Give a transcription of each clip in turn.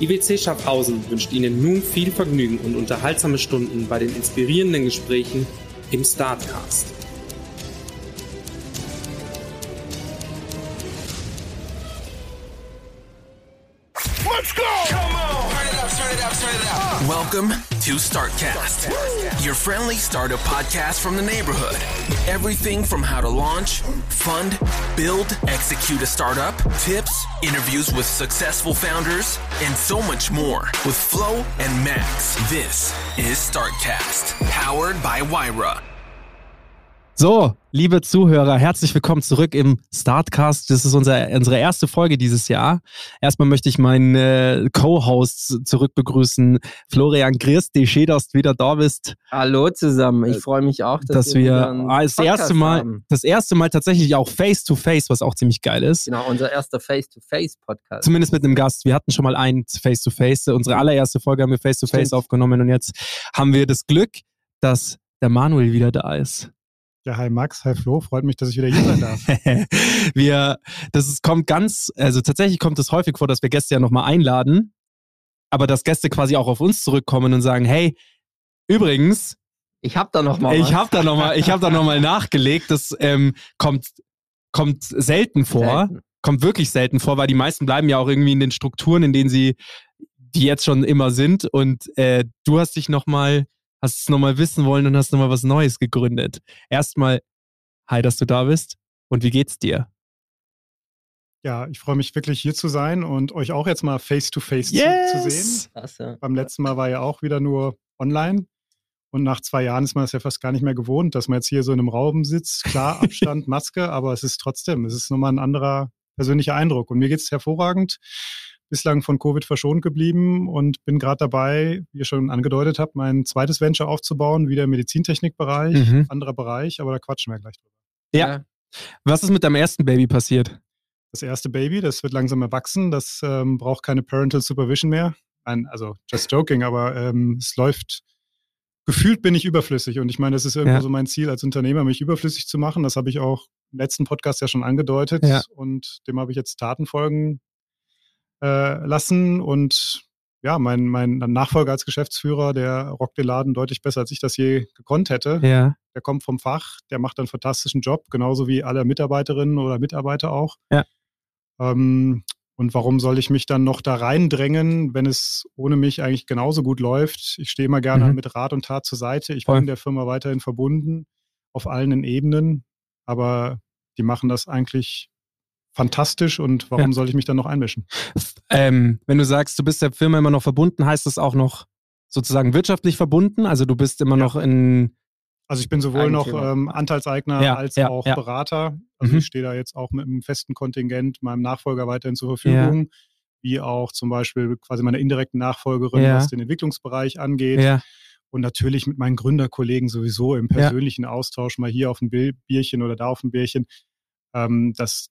IWC Schaffhausen wünscht Ihnen nun viel Vergnügen und unterhaltsame Stunden bei den inspirierenden Gesprächen im Startcast. Let's go! Come on! Turn it up, turn it up, turn it up. Welcome to Startcast, your friendly startup podcast from the neighborhood. Everything from how to launch, fund, build, execute a startup, tips, interviews with successful founders, and so much more. With Flo and Max, this is Startcast, powered by Wyra. So, liebe Zuhörer, herzlich willkommen zurück im Startcast. Das ist unser, unsere erste Folge dieses Jahr. Erstmal möchte ich meinen äh, Co-Host zurückbegrüßen. Florian Christ, die schön, dass du wieder da bist. Hallo zusammen, ich freue mich auch, dass, dass wir, wir ah, das Podcast erste Mal, haben. das erste Mal tatsächlich auch Face-to-Face, was auch ziemlich geil ist. Genau, unser erster Face-to-Face-Podcast. Zumindest mit einem Gast. Wir hatten schon mal einen Face-to-Face. Unsere allererste Folge haben wir Face-to-Face Stimmt. aufgenommen und jetzt haben wir das Glück, dass der Manuel wieder da ist. Ja, hi Max, hi Flo, freut mich, dass ich wieder hier sein darf. wir, das ist, kommt ganz, also tatsächlich kommt es häufig vor, dass wir Gäste ja nochmal einladen, aber dass Gäste quasi auch auf uns zurückkommen und sagen, hey, übrigens, Ich habe da noch mal ich habe da nochmal, ich habe da noch mal nachgelegt, das ähm, kommt, kommt selten vor, Selten. kommt wirklich selten vor, weil die meisten bleiben ja auch irgendwie in den Strukturen, in denen sie, die jetzt schon immer sind und äh, du hast dich nochmal, hast es nochmal wissen wollen und hast nochmal was Neues gegründet. Erstmal, hi, dass du da bist und wie geht's dir? Ja, ich freue mich wirklich hier zu sein und euch auch jetzt mal face-to-face zu, zu sehen. Klasse. Beim letzten Mal war ja auch wieder nur online. Und nach zwei Jahren ist man das ja fast gar nicht mehr gewohnt, dass man jetzt hier so in einem Raum sitzt. Klar, Abstand, Maske, aber es ist trotzdem, es ist nochmal ein anderer persönlicher Eindruck. Und mir geht es hervorragend. Bislang von Covid verschont geblieben und bin gerade dabei, wie ihr schon angedeutet habt, mein zweites Venture aufzubauen, wieder im Medizintechnikbereich, Mhm. anderer Bereich, aber da quatschen wir gleich drüber. Ja. Was ist mit deinem ersten Baby passiert? Das erste Baby, das wird langsam erwachsen, das ähm, braucht keine Parental Supervision mehr. Nein, also just joking, aber ähm, es läuft. Gefühlt bin ich überflüssig und ich meine, das ist irgendwo Ja. so mein Ziel als Unternehmer, mich überflüssig zu machen. Das habe ich auch im letzten Podcast ja schon angedeutet Ja. und dem habe ich jetzt Taten folgen äh, lassen und ja, mein, mein Nachfolger als Geschäftsführer, der rockt den Laden deutlich besser, als ich das je gekonnt hätte. Ja. Der kommt vom Fach, der macht einen fantastischen Job, genauso wie alle Mitarbeiterinnen oder Mitarbeiter auch. Ja. Ähm, und warum soll ich mich dann noch da reindrängen, wenn es ohne mich eigentlich genauso gut läuft? Ich stehe immer gerne Mhm. mit Rat und Tat zur Seite. Ich Voll. bin der Firma weiterhin verbunden auf allen Ebenen, aber die machen das eigentlich fantastisch und warum Ja. soll ich mich dann noch einmischen? Ähm, wenn du sagst, du bist der Firma immer noch verbunden, heißt das auch noch sozusagen wirtschaftlich verbunden? Also du bist immer Ja. noch in. Also ich bin sowohl noch ähm, Anteilseigner Ja, als ja, auch ja. Berater. Also Mhm. ich stehe da jetzt auch mit einem festen Kontingent meinem Nachfolger weiterhin zur Verfügung, wie auch zum Beispiel quasi meiner indirekten Nachfolgerin, Ja. was den Entwicklungsbereich angeht. Ja. Und natürlich mit meinen Gründerkollegen sowieso im persönlichen Austausch, mal hier auf ein Bierchen oder da auf ein Bierchen. Ähm, das,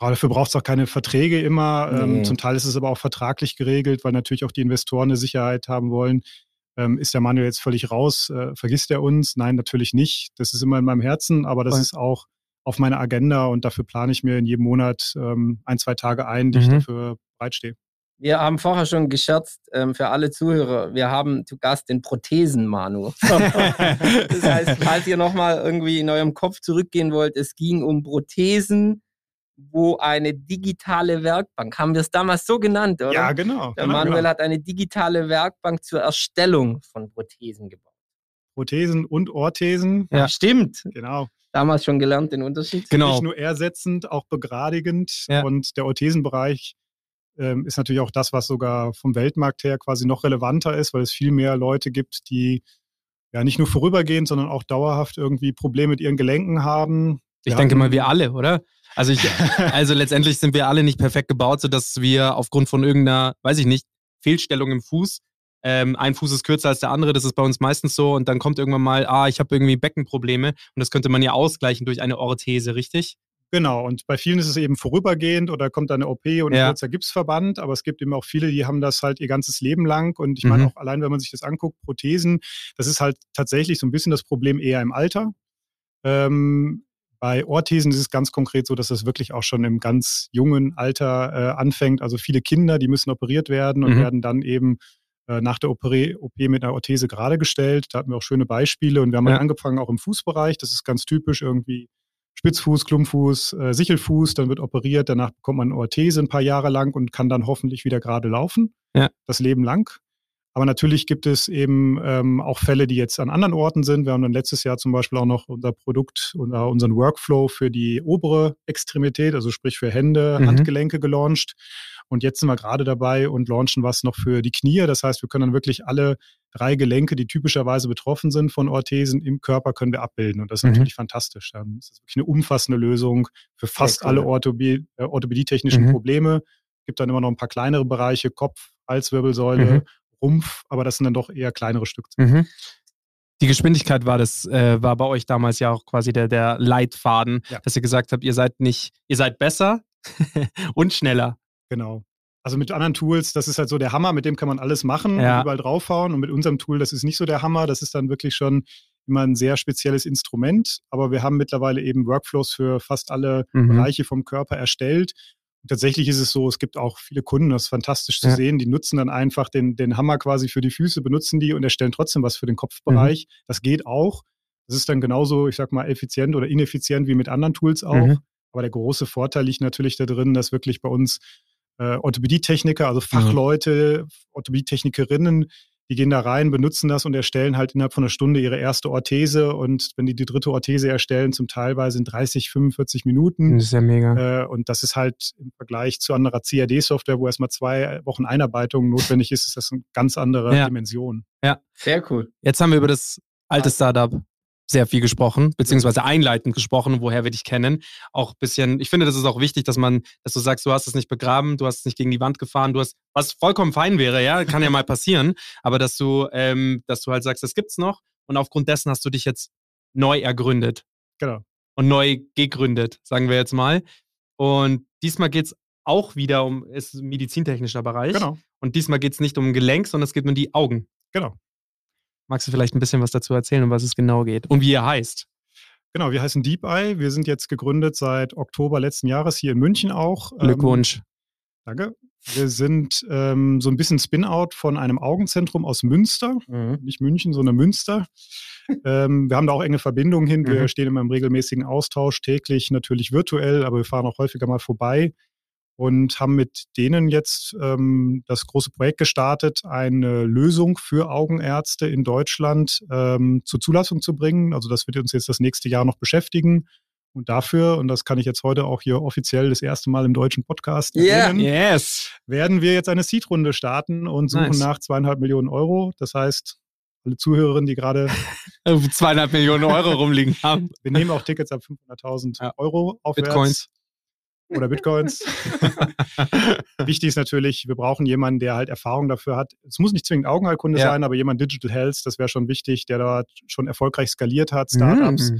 dafür braucht es auch keine Verträge immer. Ähm, Nee. zum Teil ist es aber auch vertraglich geregelt, weil natürlich auch die Investoren eine Sicherheit haben wollen. Ähm, ist der Manuel jetzt völlig raus? Äh, vergisst er uns? Nein, natürlich nicht. Das ist immer in meinem Herzen, aber das Voll. ist auch auf meiner Agenda und dafür plane ich mir in jedem Monat ähm, ein, zwei Tage ein, die ich Mhm. dafür bereitstehe. Wir haben vorher schon gescherzt, ähm, für alle Zuhörer, wir haben zu Gast den Prothesen-Manu. das heißt, falls ihr nochmal irgendwie in eurem Kopf zurückgehen wollt, es ging um Prothesen, wo eine digitale Werkbank, haben wir es damals so genannt, oder? Ja, genau. Der genau, Manuel genau. hat eine digitale Werkbank zur Erstellung von Prothesen gebaut. Prothesen und Orthesen. Ja. Stimmt. Genau. Damals schon gelernt den Unterschied. Genau. Nicht nur ersetzend, auch begradigend. Ja. Und der Orthesenbereich ähm, ist natürlich auch das, was sogar vom Weltmarkt her quasi noch relevanter ist, weil es viel mehr Leute gibt, die ja nicht nur vorübergehend, sondern auch dauerhaft irgendwie Probleme mit ihren Gelenken haben. Ich Wir denke mal, wir alle, oder? Also, ich, also letztendlich sind wir alle nicht perfekt gebaut, sodass wir aufgrund von irgendeiner, weiß ich nicht, Fehlstellung im Fuß, ähm, ein Fuß ist kürzer als der andere, das ist bei uns meistens so und dann kommt irgendwann mal, ah, ich habe irgendwie Beckenprobleme und das könnte man ja ausgleichen durch eine Orthese, richtig? Genau, und bei vielen ist es eben vorübergehend oder kommt dann eine OP und Ja. ein kurzer Gipsverband, aber es gibt eben auch viele, die haben das halt ihr ganzes Leben lang und ich meine Mhm. auch allein, wenn man sich das anguckt, Prothesen, das ist halt tatsächlich so ein bisschen das Problem eher im Alter. Ähm, bei Orthesen ist es ganz konkret so, dass das wirklich auch schon im ganz jungen Alter äh, anfängt. Also viele Kinder, die müssen operiert werden und Mhm. werden dann eben äh, nach der OP, OP mit einer Orthese gerade gestellt. Da hatten wir auch schöne Beispiele und wir haben Ja. dann angefangen auch im Fußbereich. Das ist ganz typisch irgendwie Spitzfuß, Klumpfuß, äh, Sichelfuß, dann wird operiert, danach bekommt man eine Orthese ein paar Jahre lang und kann dann hoffentlich wieder gerade laufen, Ja. das Leben lang. Aber natürlich gibt es eben ähm, auch Fälle, die jetzt an anderen Orten sind. Wir haben dann letztes Jahr zum Beispiel auch noch unser Produkt oder unseren Workflow für die obere Extremität, also sprich für Hände, Mhm. Handgelenke gelauncht. Und jetzt sind wir gerade dabei und launchen was noch für die Knie. Das heißt, wir können dann wirklich alle drei Gelenke, die typischerweise betroffen sind von Orthesen im Körper, können wir abbilden. Und das ist Mhm. natürlich fantastisch. Dann ist das wirklich eine umfassende Lösung für fast cool. alle Orthopädie, äh, orthopädietechnischen Mhm. Probleme. Gibt dann immer noch ein paar kleinere Bereiche, Kopf, Halswirbelsäule, Mhm. Rumpf, aber das sind dann doch eher kleinere Stücke. Mhm. Die Geschwindigkeit war das, äh, war bei euch damals ja auch quasi der, der Leitfaden, Ja. dass ihr gesagt habt, ihr seid nicht, ihr seid besser und schneller. Genau. Also mit anderen Tools, das ist halt so der Hammer, mit dem kann man alles machen Ja. und überall draufhauen. Und mit unserem Tool, das ist nicht so der Hammer, das ist dann wirklich schon immer ein sehr spezielles Instrument. Aber wir haben mittlerweile eben Workflows für fast alle Mhm. Bereiche vom Körper erstellt. Tatsächlich ist es so, es gibt auch viele Kunden, das ist fantastisch zu Ja. sehen, die nutzen dann einfach den, den Hammer quasi für die Füße, benutzen die und erstellen trotzdem was für den Kopfbereich. Mhm. Das geht auch. Das ist dann genauso, ich sag mal, effizient oder ineffizient wie mit anderen Tools auch. Mhm. Aber der große Vorteil liegt natürlich da drin, dass wirklich bei uns äh, Orthopädietechniker, also Fachleute, Orthopädietechnikerinnen, die gehen da rein, benutzen das und erstellen halt innerhalb von einer Stunde ihre erste Orthese. Und wenn die die dritte Orthese erstellen, zum Teilweise in 30, 45 Minuten. Das ist ja mega. Äh, und das ist halt im Vergleich zu anderer CAD-Software, wo erstmal zwei Wochen Einarbeitung notwendig ist, ist das eine ganz andere Ja. Dimension. Sehr cool. Jetzt haben wir über das alte Startup sehr viel gesprochen, beziehungsweise einleitend gesprochen, woher wir dich kennen. Auch ein bisschen, ich finde, das ist auch wichtig, dass man, dass du sagst, du hast es nicht begraben, du hast es nicht gegen die Wand gefahren, du hast, was vollkommen fein wäre, ja, kann ja mal passieren, aber dass du, ähm, dass du halt sagst, das gibt's noch und aufgrund dessen hast du dich jetzt neu ergründet. Genau. Und neu gegründet, sagen wir jetzt mal. Und diesmal geht's auch wieder um, ist ein medizintechnischer Bereich. Genau. Und diesmal geht's nicht um Gelenk, sondern es geht um die Augen. Genau. Magst du vielleicht ein bisschen was dazu erzählen, um was es genau geht und wie ihr heißt? Genau, wir heißen Deep Eye. Wir sind jetzt gegründet seit Oktober letzten Jahres hier in München auch. Ähm, Glückwunsch. danke. Wir sind ähm, so ein bisschen Spin-out von einem Augenzentrum aus Münster. Mhm. Nicht München, sondern Münster. ähm, wir haben da auch enge Verbindungen hin. Wir Mhm. stehen immer im regelmäßigen Austausch, täglich natürlich virtuell, aber wir fahren auch häufiger mal vorbei und haben mit denen jetzt ähm, das große Projekt gestartet, eine Lösung für Augenärzte in Deutschland ähm, zur Zulassung zu bringen. Also das wird uns jetzt das nächste Jahr noch beschäftigen. Und dafür, und das kann ich jetzt heute auch hier offiziell das erste Mal im deutschen Podcast erwähnen, Yes. werden wir jetzt eine Seed-Runde starten und suchen Nice. nach zweieinhalb Millionen Euro. Das heißt, alle Zuhörerinnen, die gerade, Äh, Zweieinhalb Millionen Euro rumliegen haben. wir nehmen auch Tickets ab 500.000 Ja. Euro aufwärts. Bitcoins. Oder Bitcoins. Wichtig ist natürlich, wir brauchen jemanden, der halt Erfahrung dafür hat. Es muss nicht zwingend Augenheilkunde Ja. sein, aber jemand Digital Health, das wäre schon wichtig, der dort schon erfolgreich skaliert hat, Startups Mm.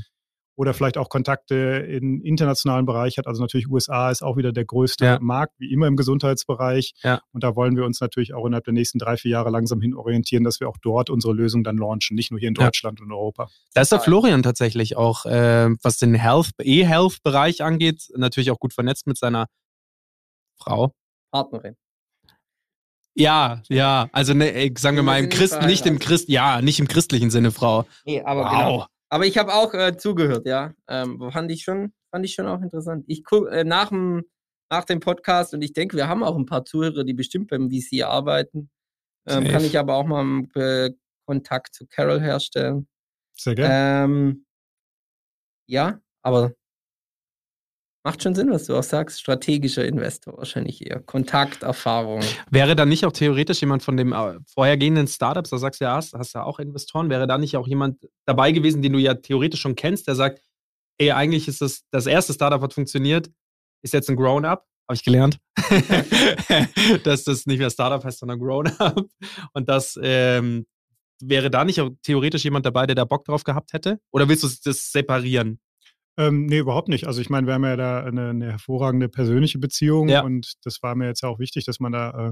Oder vielleicht auch Kontakte in internationalen Bereich hat. Also natürlich USA ist auch wieder der größte Ja. Markt, wie immer im Gesundheitsbereich. Ja. Und da wollen wir uns natürlich auch innerhalb der nächsten drei, vier Jahre langsam hin orientieren, dass wir auch dort unsere Lösung dann launchen, nicht nur hier in Ja. Deutschland und Europa. Da ist der Florian tatsächlich auch, äh, was den Health, E-Health-Bereich angeht, natürlich auch gut vernetzt mit seiner Frau. Partnerin. Ja, ja, also ne, ey, sagen wir mal im Christ, nicht im. Christ, ja, nicht im christlichen Sinne, Frau. Nee, aber Wow. genau. Aber ich habe auch äh, zugehört, ja. Ähm, fand ich schon, fand ich schon auch interessant. Ich guck äh, nach dem nach dem Podcast und ich denke, wir haben auch ein paar Zuhörer, die bestimmt beim VC arbeiten. Ähm, kann ich aber auch mal äh, Kontakt zu Carol herstellen. Sehr gerne. Ähm, ja, aber macht schon Sinn, was du auch sagst. Strategischer Investor wahrscheinlich eher. Kontakt, Erfahrung. Wäre da nicht auch theoretisch jemand von dem äh, vorhergehenden Startups, da sagst du ja, hast, hast ja auch Investoren, wäre da nicht auch jemand dabei gewesen, den du ja theoretisch schon kennst, der sagt, ey, eigentlich ist das, das erste Startup hat funktioniert, ist jetzt ein Grown-Up, habe ich gelernt, dass das nicht mehr Startup heißt, sondern Grown-Up und das ähm, wäre da nicht auch theoretisch jemand dabei, der da Bock drauf gehabt hätte? Oder willst du das separieren? Ähm, nee, überhaupt nicht. Also ich meine, wir haben ja da eine, eine hervorragende persönliche Beziehung Ja. und das war mir jetzt auch wichtig, dass man da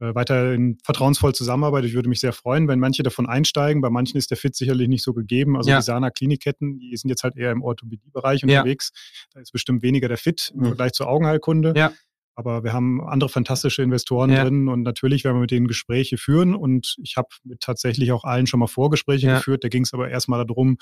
äh, äh, weiterhin vertrauensvoll zusammenarbeitet. Ich würde mich sehr freuen, wenn manche davon einsteigen. Bei manchen ist der Fit sicherlich nicht so gegeben. Also Ja. die Sana Klinikketten, die sind jetzt halt eher im Orthopädiebereich Ja. unterwegs. Da ist bestimmt weniger der Fit im Mhm. Vergleich zur Augenheilkunde. Ja. Aber wir haben andere fantastische Investoren Ja. drin und natürlich werden wir mit denen Gespräche führen und ich habe mit tatsächlich auch allen schon mal Vorgespräche Ja. geführt. Da ging es aber erstmal darum,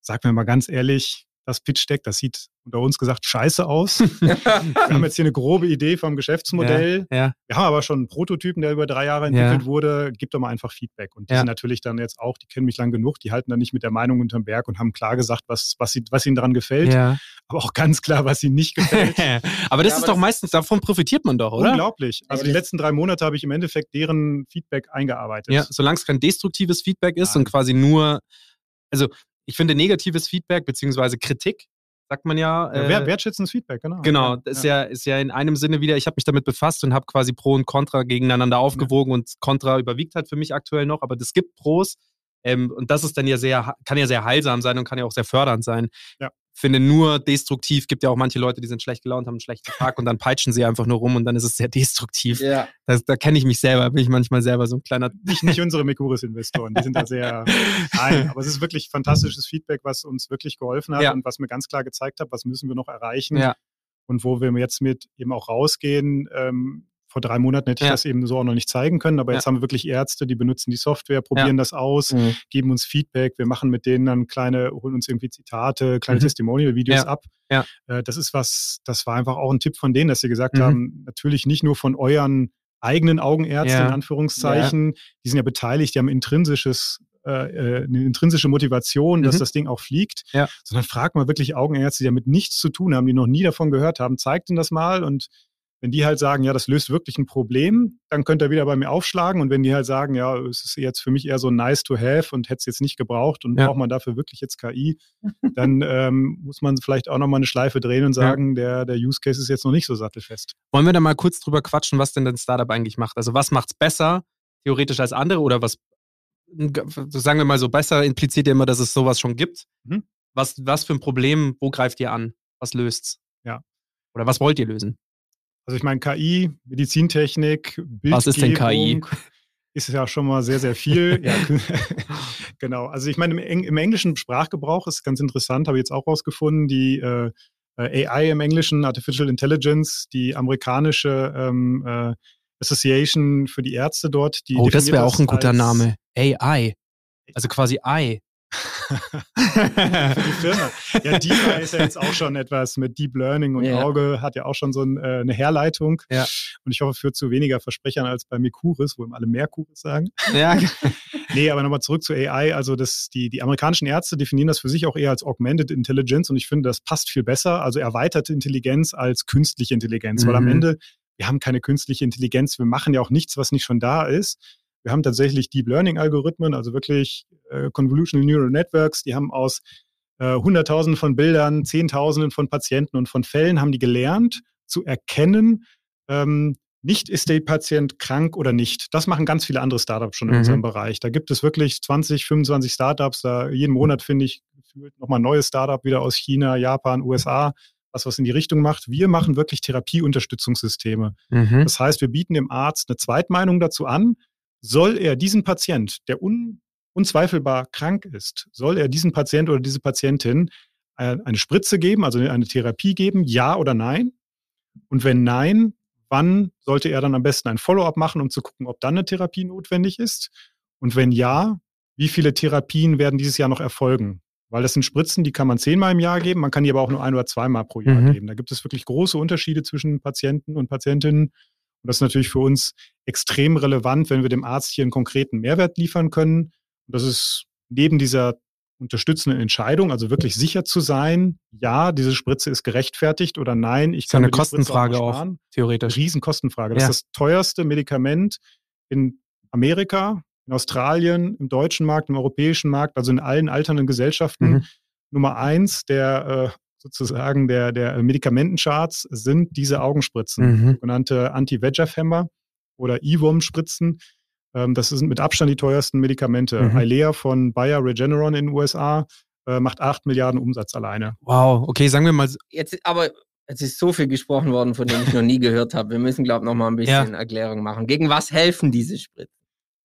sag mir mal ganz ehrlich, das Pitch-Deck, das sieht unter uns gesagt scheiße aus. wir haben jetzt hier eine grobe Idee vom Geschäftsmodell. Ja, Wir haben aber schon einen Prototypen, der über drei Jahre entwickelt wurde. Gib doch mal einfach Feedback. Und die Ja. sind natürlich dann jetzt auch, die kennen mich lang genug, die halten dann nicht mit der Meinung unterm Berg und haben klar gesagt, was, was, sie, was ihnen daran gefällt, ja. aber auch ganz klar, was ihnen nicht gefällt. aber das Ja, ist aber doch das- meistens, davon profitiert man doch, oder? Unglaublich. Also Ja, die letzten drei Monate habe ich im Endeffekt deren Feedback eingearbeitet. Ja, solange es kein destruktives Feedback ist Nein. und quasi nur, also ich finde negatives Feedback beziehungsweise Kritik, sagt man ja. Ja, äh, wert- wertschätzendes Feedback, genau. Genau, das ist ja, ist ja in einem Sinne wieder, ich habe mich damit befasst und habe quasi Pro und Contra gegeneinander aufgewogen und Contra überwiegt halt für mich aktuell noch, aber es gibt Pros ähm, und das ist dann ja sehr, kann ja sehr heilsam sein und kann ja auch sehr fördernd sein. Ja. Finde nur destruktiv, gibt ja auch manche Leute, die sind schlecht gelaunt, haben einen schlechten Tag und dann peitschen sie einfach nur rum und dann ist es sehr destruktiv. ja. Das, da kenne ich mich selber, bin ich manchmal selber so ein kleiner. Nicht, nicht unsere Mercuris-Investoren, die sind da sehr. Nein, aber es ist wirklich fantastisches Feedback, was uns wirklich geholfen hat Ja. und was mir ganz klar gezeigt hat, was müssen wir noch erreichen Ja. und wo wir jetzt mit eben auch rausgehen. Ähm, vor drei Monaten hätte ich Ja. das eben so auch noch nicht zeigen können, aber Ja. jetzt haben wir wirklich Ärzte, die benutzen die Software, probieren das aus, Mhm. geben uns Feedback. Wir machen mit denen dann kleine, holen uns irgendwie Zitate, kleine Mhm. Testimonial-Videos Ja. ab. Ja. Äh, das ist was, das war einfach auch ein Tipp von denen, dass sie gesagt Mhm. haben, natürlich nicht nur von euren eigenen Augenärzten, Ja. in Anführungszeichen, die sind ja beteiligt, die haben intrinsisches äh, äh, eine intrinsische Motivation, dass Mhm. das Ding auch fliegt, Ja. sondern frag mal wirklich Augenärzte, die damit nichts zu tun haben, die noch nie davon gehört haben, zeigt ihnen das mal und Wenn die halt sagen, ja, das löst wirklich ein Problem, dann könnt ihr wieder bei mir aufschlagen. Und wenn die halt sagen, ja, es ist jetzt für mich eher so nice to have und hätte es jetzt nicht gebraucht und Ja. braucht man dafür wirklich jetzt KI, dann ähm, muss man vielleicht auch nochmal eine Schleife drehen und sagen, der, der Use Case ist jetzt noch nicht so sattelfest. Wollen wir da mal kurz drüber quatschen, was denn dein Startup eigentlich macht? Also was macht's besser, theoretisch als andere oder was, sagen wir mal so, besser impliziert ja immer, dass es sowas schon gibt. Mhm. Was, was für ein Problem, wo greift ihr an? Was löst's? Ja. Oder was wollt ihr lösen? Also ich meine, KI, Medizintechnik, Bildgebung, Was ist denn KI? Ist ja schon mal sehr, sehr viel. ja, genau. Also ich meine, im, Eng im englischen Sprachgebrauch ist ganz interessant, habe ich jetzt auch rausgefunden, die äh, AI im Englischen, Artificial Intelligence, die amerikanische ähm, äh, Association für die Ärzte dort. Die oh, das wäre auch ein guter Name. AI. Also quasi I. für die Firma. Ja, DeFi ist ja jetzt auch schon etwas mit Deep Learning und Ja. Auge hat ja auch schon so ein, äh, eine Herleitung. Ja. Und ich hoffe, führt zu weniger Versprechern als bei Mercuris, wo immer alle Mercuris sagen. ja. Nee, aber nochmal zurück zu AI. Also das, die, die amerikanischen Ärzte definieren das für sich auch eher als Augmented Intelligence und ich finde, das passt viel besser. Also erweiterte Intelligenz als künstliche Intelligenz, weil am Mhm. Ende, wir haben keine künstliche Intelligenz, wir machen ja auch nichts, was nicht schon da ist. Wir haben tatsächlich Deep Learning Algorithmen, also wirklich äh, Convolutional Neural Networks, die haben aus äh, Hunderttausenden von Bildern, Zehntausenden von Patienten und von Fällen haben die gelernt zu erkennen, ähm, nicht ist der Patient krank oder nicht. Das machen ganz viele andere Startups schon in Mhm. unserem Bereich. Da gibt es wirklich 20, 25 Startups. Da jeden Monat finde ich nochmal ein neues Startup wieder aus China, Japan, USA, was was in die Richtung macht. Wir machen wirklich Therapieunterstützungssysteme. Mhm. Das heißt, wir bieten dem Arzt eine Zweitmeinung dazu an. Soll er diesen Patient, der un, unzweifelbar krank ist, soll er diesen Patient oder diese Patientin äh, eine Spritze geben, also eine Therapie geben, ja oder nein? Und wenn nein, wann sollte er dann am besten ein Follow-up machen, um zu gucken, ob dann eine Therapie notwendig ist? Und wenn ja, wie viele Therapien werden dieses Jahr noch erfolgen? Weil das sind Spritzen, die kann man zehnmal im Jahr geben, man kann die aber auch nur ein oder zweimal pro Jahr Mhm. geben. Da gibt es wirklich große Unterschiede zwischen Patienten und Patientinnen. Und das ist natürlich für uns extrem relevant, wenn wir dem Arzt hier einen konkreten Mehrwert liefern können. Und das ist neben dieser unterstützenden Entscheidung, also wirklich sicher zu sein, ja, diese Spritze ist gerechtfertigt oder nein, ich Ist kann eine mir die Spritze Kostenfrage auch, sparen. theoretisch. Riesenkostenfrage. Das Ja. ist das teuerste Medikament in Amerika, in Australien, im deutschen Markt, im europäischen Markt, also in allen alternden Gesellschaften. Mhm. Nummer eins der äh, sozusagen der, der Medikamentencharts sind diese Augenspritzen, Mhm. sogenannte Anti-VEGF-Hämmer oder IVOM-Spritzen. Ähm, das sind mit Abstand die teuersten Medikamente. Mhm. Eilea von Bayer Regeneron in den USA äh, macht 8 Milliarden Umsatz alleine. Wow, okay, sagen wir mal, Jetzt, aber es ist so viel gesprochen worden, von dem ich noch nie gehört habe. Wir müssen, glaube ich, noch mal ein bisschen Erklärung machen. Gegen was helfen diese Spritzen?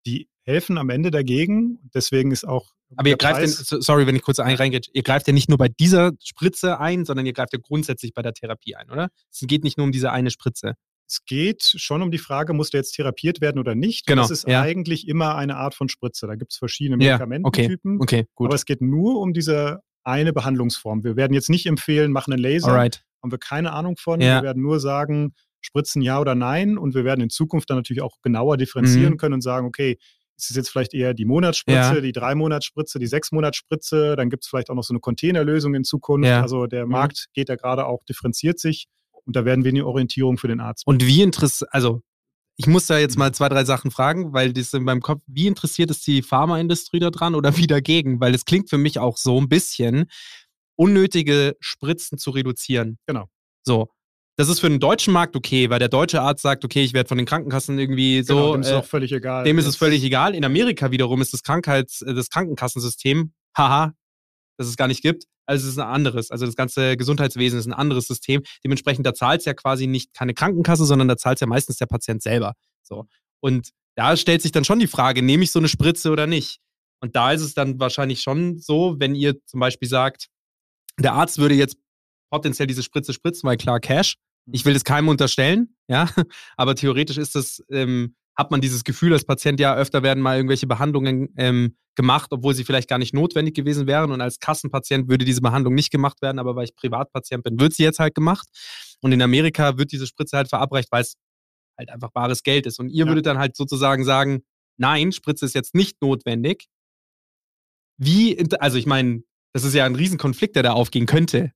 Die helfen am Ende dagegen. Deswegen ist auch. Aber ihr greift, den, Preis- so- sorry, wenn ich kurz ein- reingehe, ihr greift ja nicht nur bei dieser Spritze ein, sondern ihr greift ja grundsätzlich bei der Therapie ein, oder? Es geht nicht nur um diese eine Spritze. es geht schon um die Frage, muss der jetzt therapiert werden oder nicht? Genau, Und das ist ja. eigentlich immer eine Art von Spritze. Da gibt es verschiedene Ja, Medikamententypen. Okay, gut. Aber es geht nur um diese eine Behandlungsform. Wir werden jetzt nicht empfehlen, machen einen Laser. Alright. Haben wir keine Ahnung von. Ja. Wir werden nur sagen, Spritzen ja oder nein. Und wir werden in Zukunft dann natürlich auch genauer differenzieren Mhm. können und sagen, okay, ist es jetzt vielleicht eher die Monatsspritze, Ja. die Drei-Monatsspritze, die Sechs-Monatsspritze, dann gibt es vielleicht auch noch so eine Containerlösung in Zukunft. Ja. Also der Mhm. Markt geht da gerade auch, differenziert sich und da werden wir eine Orientierung für den Arzt. Und wie interessant, also ich muss da jetzt mal zwei, drei Sachen fragen, weil das in meinem Kopf, wie interessiert ist die Pharmaindustrie da dran oder wie dagegen? Weil es klingt für mich auch so ein bisschen, unnötige Spritzen zu reduzieren. Genau. So. Das ist für den deutschen Markt okay, weil der deutsche Arzt sagt, okay, ich werde von den Krankenkassen irgendwie so. genau, dem ist es äh, auch völlig egal. dem ist es völlig egal. In Amerika wiederum ist das Krankheits-, äh, das Krankenkassensystem, haha, das es gar nicht gibt. Also es ist ein anderes. Also das ganze Gesundheitswesen ist ein anderes System. Dementsprechend, da zahlt es ja quasi nicht keine Krankenkasse, sondern da zahlt es ja meistens der Patient selber. So. Und da stellt sich dann schon die Frage, nehme ich so eine Spritze oder nicht? Und da ist es dann wahrscheinlich schon so, wenn ihr zum Beispiel sagt, der Arzt würde jetzt potenziell diese Spritze spritzen, weil klar, Cash. Ich will das keinem unterstellen, ja, aber theoretisch ist das, ähm, hat man dieses Gefühl als Patient, ja, öfter werden mal irgendwelche Behandlungen ähm, gemacht, obwohl sie vielleicht gar nicht notwendig gewesen wären. Und als Kassenpatient würde diese Behandlung nicht gemacht werden, aber weil ich Privatpatient bin, wird sie jetzt halt gemacht. Und in Amerika wird diese Spritze halt verabreicht, weil es halt einfach bares Geld ist. Und ihr Ja. würdet dann halt sozusagen sagen, nein, Spritze ist jetzt nicht notwendig. Wie, also ich meine, das ist ja ein Riesenkonflikt, der da aufgehen könnte.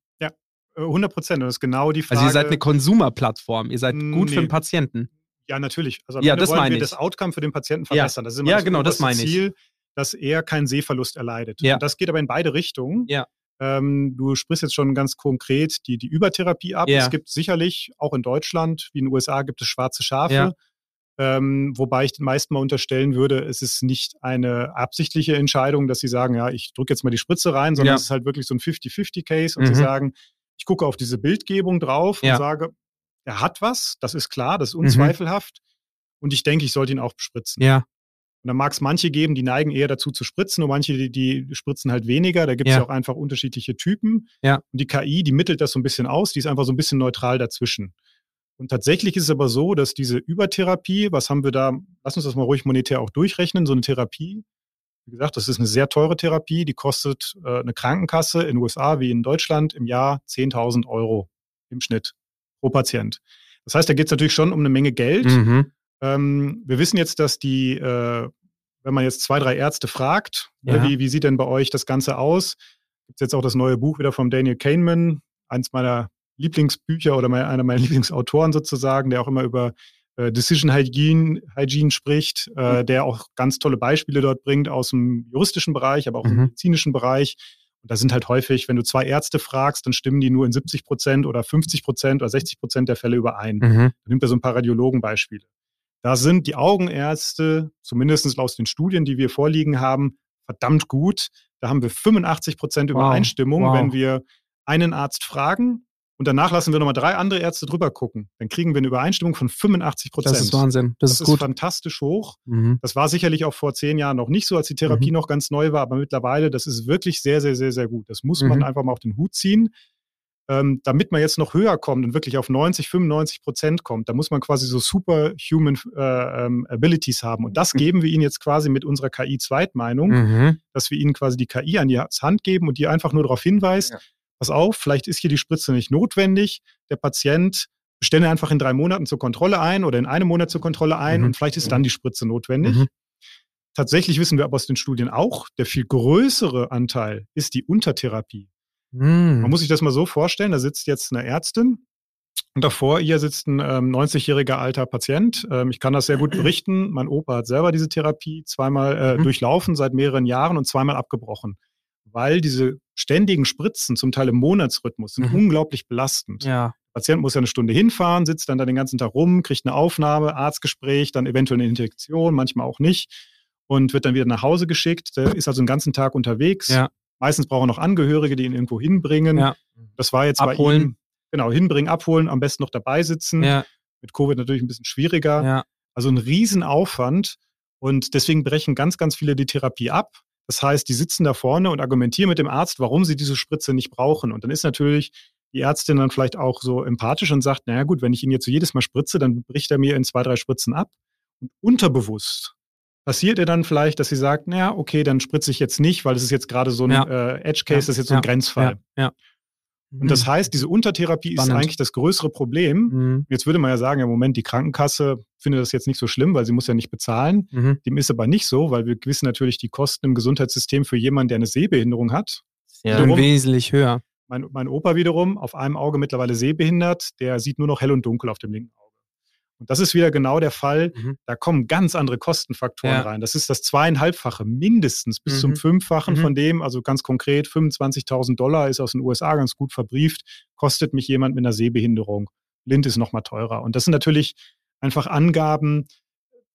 Ja. Äh, 100 Prozent. Und das ist genau die Frage. Also ihr seid eine Konsumerplattform. Ihr seid gut für Nee. den Patienten. Ja, natürlich. Also am Ja, Ende das wollen meine wir ich. das Outcome für den Patienten Ja. verbessern. Das ist immer Ja, das genau, das meine ich. Ziel, dass er keinen Sehverlust erleidet. Ja. Und das geht aber in beide Richtungen. Ja. Ähm, du sprichst jetzt schon ganz konkret die, die Übertherapie ab. Ja. Es gibt sicherlich, auch in Deutschland, wie in den USA, gibt es schwarze Schafe. Ja. Ähm, wobei ich den meisten mal unterstellen würde, es ist nicht eine absichtliche Entscheidung, dass sie sagen, ja, ich drücke jetzt mal die Spritze rein, sondern Ja. es ist halt wirklich so ein 50-50-Case und Mhm. sie sagen, ich gucke auf diese Bildgebung drauf Ja. und sage, er hat was, das ist klar, das ist Mhm. unzweifelhaft und ich denke, ich sollte ihn auch spritzen. Ja. Und dann mag es manche geben, die neigen eher dazu zu spritzen und manche, die, die spritzen halt weniger. Da gibt es Ja. ja auch einfach unterschiedliche Typen. Ja. Und die KI, die mittelt das so ein bisschen aus, die ist einfach so ein bisschen neutral dazwischen. Und tatsächlich ist es aber so, dass diese Übertherapie, was haben wir da, lass uns das mal ruhig monetär auch durchrechnen, so eine Therapie, wie gesagt, das ist eine sehr teure Therapie, die kostet äh, eine Krankenkasse in den USA wie in Deutschland im Jahr 10.000 Euro im Schnitt pro Patient. Das heißt, da geht es natürlich schon um eine Menge Geld. Mhm. Ähm, wir wissen jetzt, dass die, äh, wenn man jetzt zwei, drei Ärzte fragt, ne, Ja. wie, wie sieht denn bei euch das Ganze aus? Gibt es jetzt auch das neue Buch wieder von Daniel Kahneman, eins meiner Lieblingsbücher oder mein, einer meiner Lieblingsautoren sozusagen, der auch immer über äh, Decision Hygiene, Hygiene spricht, äh, Mhm. der auch ganz tolle Beispiele dort bringt aus dem juristischen Bereich, aber auch im Mhm. medizinischen Bereich. Und da sind halt häufig, wenn du zwei Ärzte fragst, dann stimmen die nur in 70 Prozent oder 50 Prozent oder 60 Prozent der Fälle überein. Mhm. Dann nimmt er so ein paar Radiologenbeispiele. Da sind die Augenärzte, zumindest aus den Studien, die wir vorliegen haben, verdammt gut. Da haben wir 85 Prozent Wow. Übereinstimmung, Wow. wenn wir einen Arzt fragen und danach lassen wir nochmal drei andere Ärzte drüber gucken. Dann kriegen wir eine Übereinstimmung von 85 Prozent. Das ist Wahnsinn. Das, Das ist gut. fantastisch hoch. Mhm. Das war sicherlich auch vor zehn Jahren noch nicht so, als die Therapie noch ganz neu war, aber mittlerweile, das ist wirklich sehr, sehr, sehr, sehr gut. Das muss man Mhm. einfach mal auf den Hut ziehen. Ähm, damit man jetzt noch höher kommt und wirklich auf 90, 95 Prozent kommt, da muss man quasi so superhuman äh, ähm, Abilities haben. Und das geben wir ihnen jetzt quasi mit unserer KI-Zweitmeinung, Mhm. dass wir ihnen quasi die KI an die Hand geben und die einfach nur darauf hinweist, Ja. Pass auf, vielleicht ist hier die Spritze nicht notwendig. Der Patient stelle einfach in drei Monaten zur Kontrolle ein oder in einem Monat zur Kontrolle ein Mhm. und vielleicht ist dann die Spritze notwendig. Mhm. Tatsächlich wissen wir aber aus den Studien auch, der viel größere Anteil ist die Untertherapie. Mhm. Man muss sich das mal so vorstellen, da sitzt jetzt eine Ärztin und davor ihr sitzt ein ähm, 90-jähriger alter Patient. Ähm, ich kann das sehr gut berichten. Mein Opa hat selber diese Therapie zweimal äh, Mhm. durchlaufen seit mehreren Jahren und zweimal abgebrochen, weil diese ständigen Spritzen, zum Teil im Monatsrhythmus, sind Mhm. unglaublich belastend. Ja. Der Patient muss ja eine Stunde hinfahren, sitzt dann da den ganzen Tag rum, kriegt eine Aufnahme, Arztgespräch, dann eventuell eine Injektion, manchmal auch nicht und wird dann wieder nach Hause geschickt. Der ist also den ganzen Tag unterwegs. Ja. Meistens braucht er noch Angehörige, die ihn irgendwo hinbringen. Ja. Das war jetzt Abholen. bei ihm. Genau, hinbringen, abholen, am besten noch dabei sitzen. Ja. Mit Covid natürlich ein bisschen schwieriger. Also ein Riesenaufwand. Und deswegen brechen ganz, ganz viele die Therapie ab. Das heißt, die sitzen da vorne und argumentieren mit dem Arzt, warum sie diese Spritze nicht brauchen. Und dann ist natürlich die Ärztin dann vielleicht auch so empathisch und sagt, naja gut, wenn ich ihn jetzt so jedes Mal spritze, dann bricht er mir in zwei, drei Spritzen ab. Und unterbewusst passiert ihr dann vielleicht, dass sie sagt, naja, okay, dann spritze ich jetzt nicht, weil das ist jetzt gerade so ein Ja. äh, Edge-Case, das ist jetzt so ja. ein Grenzfall. Ja. Und das heißt, diese Untertherapie ist Spannend. eigentlich das größere Problem. Mhm. Jetzt würde man ja sagen, im Moment die Krankenkasse findet das jetzt nicht so schlimm, weil sie muss ja nicht bezahlen. Mhm. Dem ist aber nicht so, weil wir wissen natürlich die Kosten im Gesundheitssystem für jemanden, der eine Sehbehinderung hat. Ja. Wiederum- Wesentlich höher. Mein, mein Opa wiederum, auf einem Auge mittlerweile sehbehindert, der sieht nur noch hell und dunkel auf dem linken Auge. Und das ist wieder genau der Fall. Mhm. Da kommen ganz andere Kostenfaktoren Ja. rein. Das ist das zweieinhalbfache, mindestens bis Mhm. zum Fünffachen Mhm. von dem, also ganz konkret 25.000 Dollar ist aus den USA ganz gut verbrieft, kostet mich jemand mit einer Sehbehinderung. Blind ist nochmal teurer. Und das sind natürlich einfach Angaben,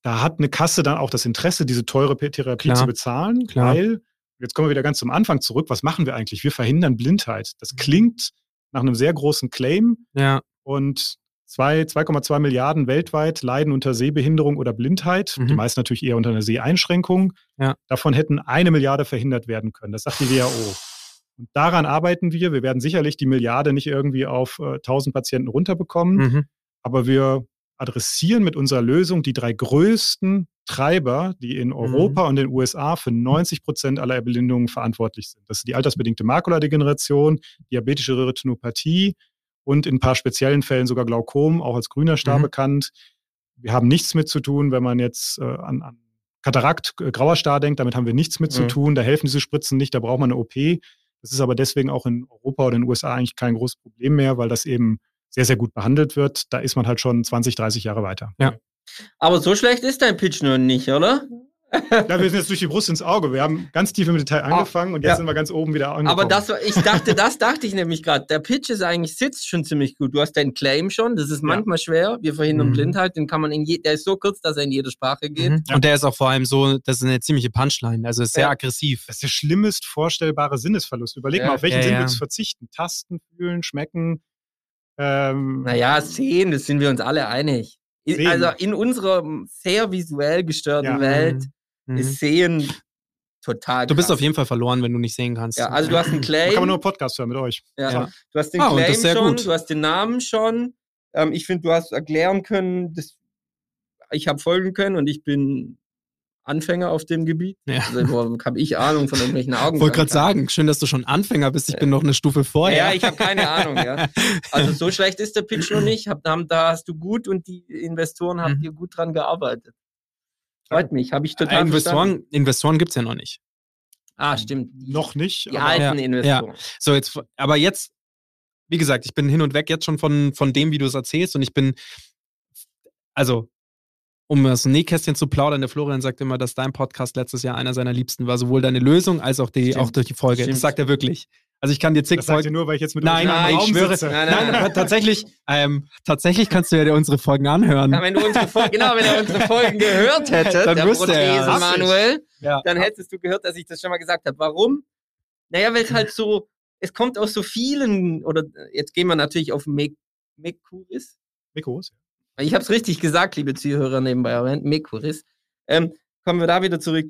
da hat eine Kasse dann auch das Interesse, diese teure Therapie Klar. zu bezahlen, Klar. weil, jetzt kommen wir wieder ganz zum Anfang zurück, was machen wir eigentlich? Wir verhindern Blindheit. Mhm. Das klingt nach einem sehr großen Claim Ja. und 2,2 Milliarden weltweit leiden unter Sehbehinderung oder Blindheit. Mhm. Die meisten natürlich eher unter einer Seheinschränkung. Ja. Davon hätten eine Milliarde verhindert werden können. Das sagt die WHO. Und daran arbeiten wir. Wir werden sicherlich die Milliarde nicht irgendwie auf äh, 1000 Patienten runterbekommen, Mhm. aber wir adressieren mit unserer Lösung die drei größten Treiber, die in Europa und den USA für 90 Prozent aller Erblindungen verantwortlich sind. Das ist die altersbedingte Makuladegeneration, diabetische Retinopathie und in ein paar speziellen Fällen sogar Glaukom, auch als grüner Star Mhm. bekannt. Wir haben nichts mit zu tun, wenn man jetzt äh, an, an Katarakt, äh, grauer Star denkt, damit haben wir nichts mit zu Mhm. tun. Da helfen diese Spritzen nicht, da braucht man eine OP. Das ist aber deswegen auch in Europa oder in den USA eigentlich kein großes Problem mehr, weil das eben sehr, sehr gut behandelt wird. Da ist man halt schon 20, 30 Jahre weiter. Ja. Aber so schlecht ist dein Pitch nur nicht, oder? Ja, wir sind jetzt durch die Brust ins Auge. Wir haben ganz tief im Detail angefangen und jetzt ja. sind wir ganz oben wieder angekommen. Aber das, ich dachte, das dachte ich nämlich gerade. Der Pitch ist eigentlich, sitzt schon ziemlich gut. Du hast deinen Claim schon, das ist manchmal schwer. Wir verhindern Mhm. Blindheit, den kann man in je, der ist so kurz, dass er in jede Sprache geht. Mhm. Und der ist auch vor allem so, das ist eine ziemliche Punchline, also ist sehr Ja. aggressiv. das ist der schlimmst vorstellbare Sinnesverlust. Überleg Ja. mal, auf welchen Ja, Sinn ja. willst du verzichten? Tasten, fühlen, schmecken. Ähm, Naja, sehen, das sind wir uns alle einig. In, Sehen. also in unserer sehr visuell gestörten Ja. Welt Mhm. ist Sehen total Du bist krass. auf jeden Fall verloren, wenn du nicht sehen kannst. Ja, also du hast einen Claim. kann man nur einen Podcast hören mit euch. Ja. Ja. Du hast den Ah, das Claim schon, gut. du hast den Namen schon. Ähm, ich finde, du hast erklären können, dass ich habe folgen können und ich bin Anfänger auf dem Gebiet. Ja. Also habe ich Ahnung von irgendwelchen Augen. Ich wollte gerade sagen, schön, dass du schon Anfänger bist. Ich bin noch eine Stufe vorher. Ja, ich habe keine Ahnung. Ja. Also so schlecht ist der Pitch noch nicht. Hab, da da hast du gut und die Investoren haben Mhm. dir gut dran gearbeitet. Freut mich, habe ich total Äh. Investoren, Investoren gibt es ja noch nicht. Ah, stimmt. Noch nicht. die aber alten Ja, Investoren. So, jetzt, aber jetzt, wie gesagt, ich bin hin und weg jetzt schon von, von dem, wie du es erzählst. Und ich bin, also, um aus dem Nähkästchen zu plaudern, der Florian sagt immer, dass dein Podcast letztes Jahr einer seiner liebsten war. Sowohl deine Lösung als auch die, Stimmt. auch durch die Folge. Stimmt. Das sagt er wirklich. Also ich kann dir zig Das sagt ihr nur, weil ich jetzt mit Nein, nein, ich schwöre. sitze. Nein, Nein, aber tatsächlich, ähm, tatsächlich kannst du ja dir unsere Folgen anhören. Ja, wenn du unsere Folgen, genau, wenn er unsere Folgen gehört hätte, Dann der wüsste er ja. Manuel, Ja. dann hättest du gehört, dass ich das schon mal gesagt habe. Warum? Naja, weil es halt so, es kommt aus so vielen, oder jetzt gehen wir natürlich auf Mek Mekuris. Mikros. Ich habe es richtig gesagt, liebe Zuhörer nebenbei erwähnt, Mekuris. Ähm, kommen wir da wieder zurück.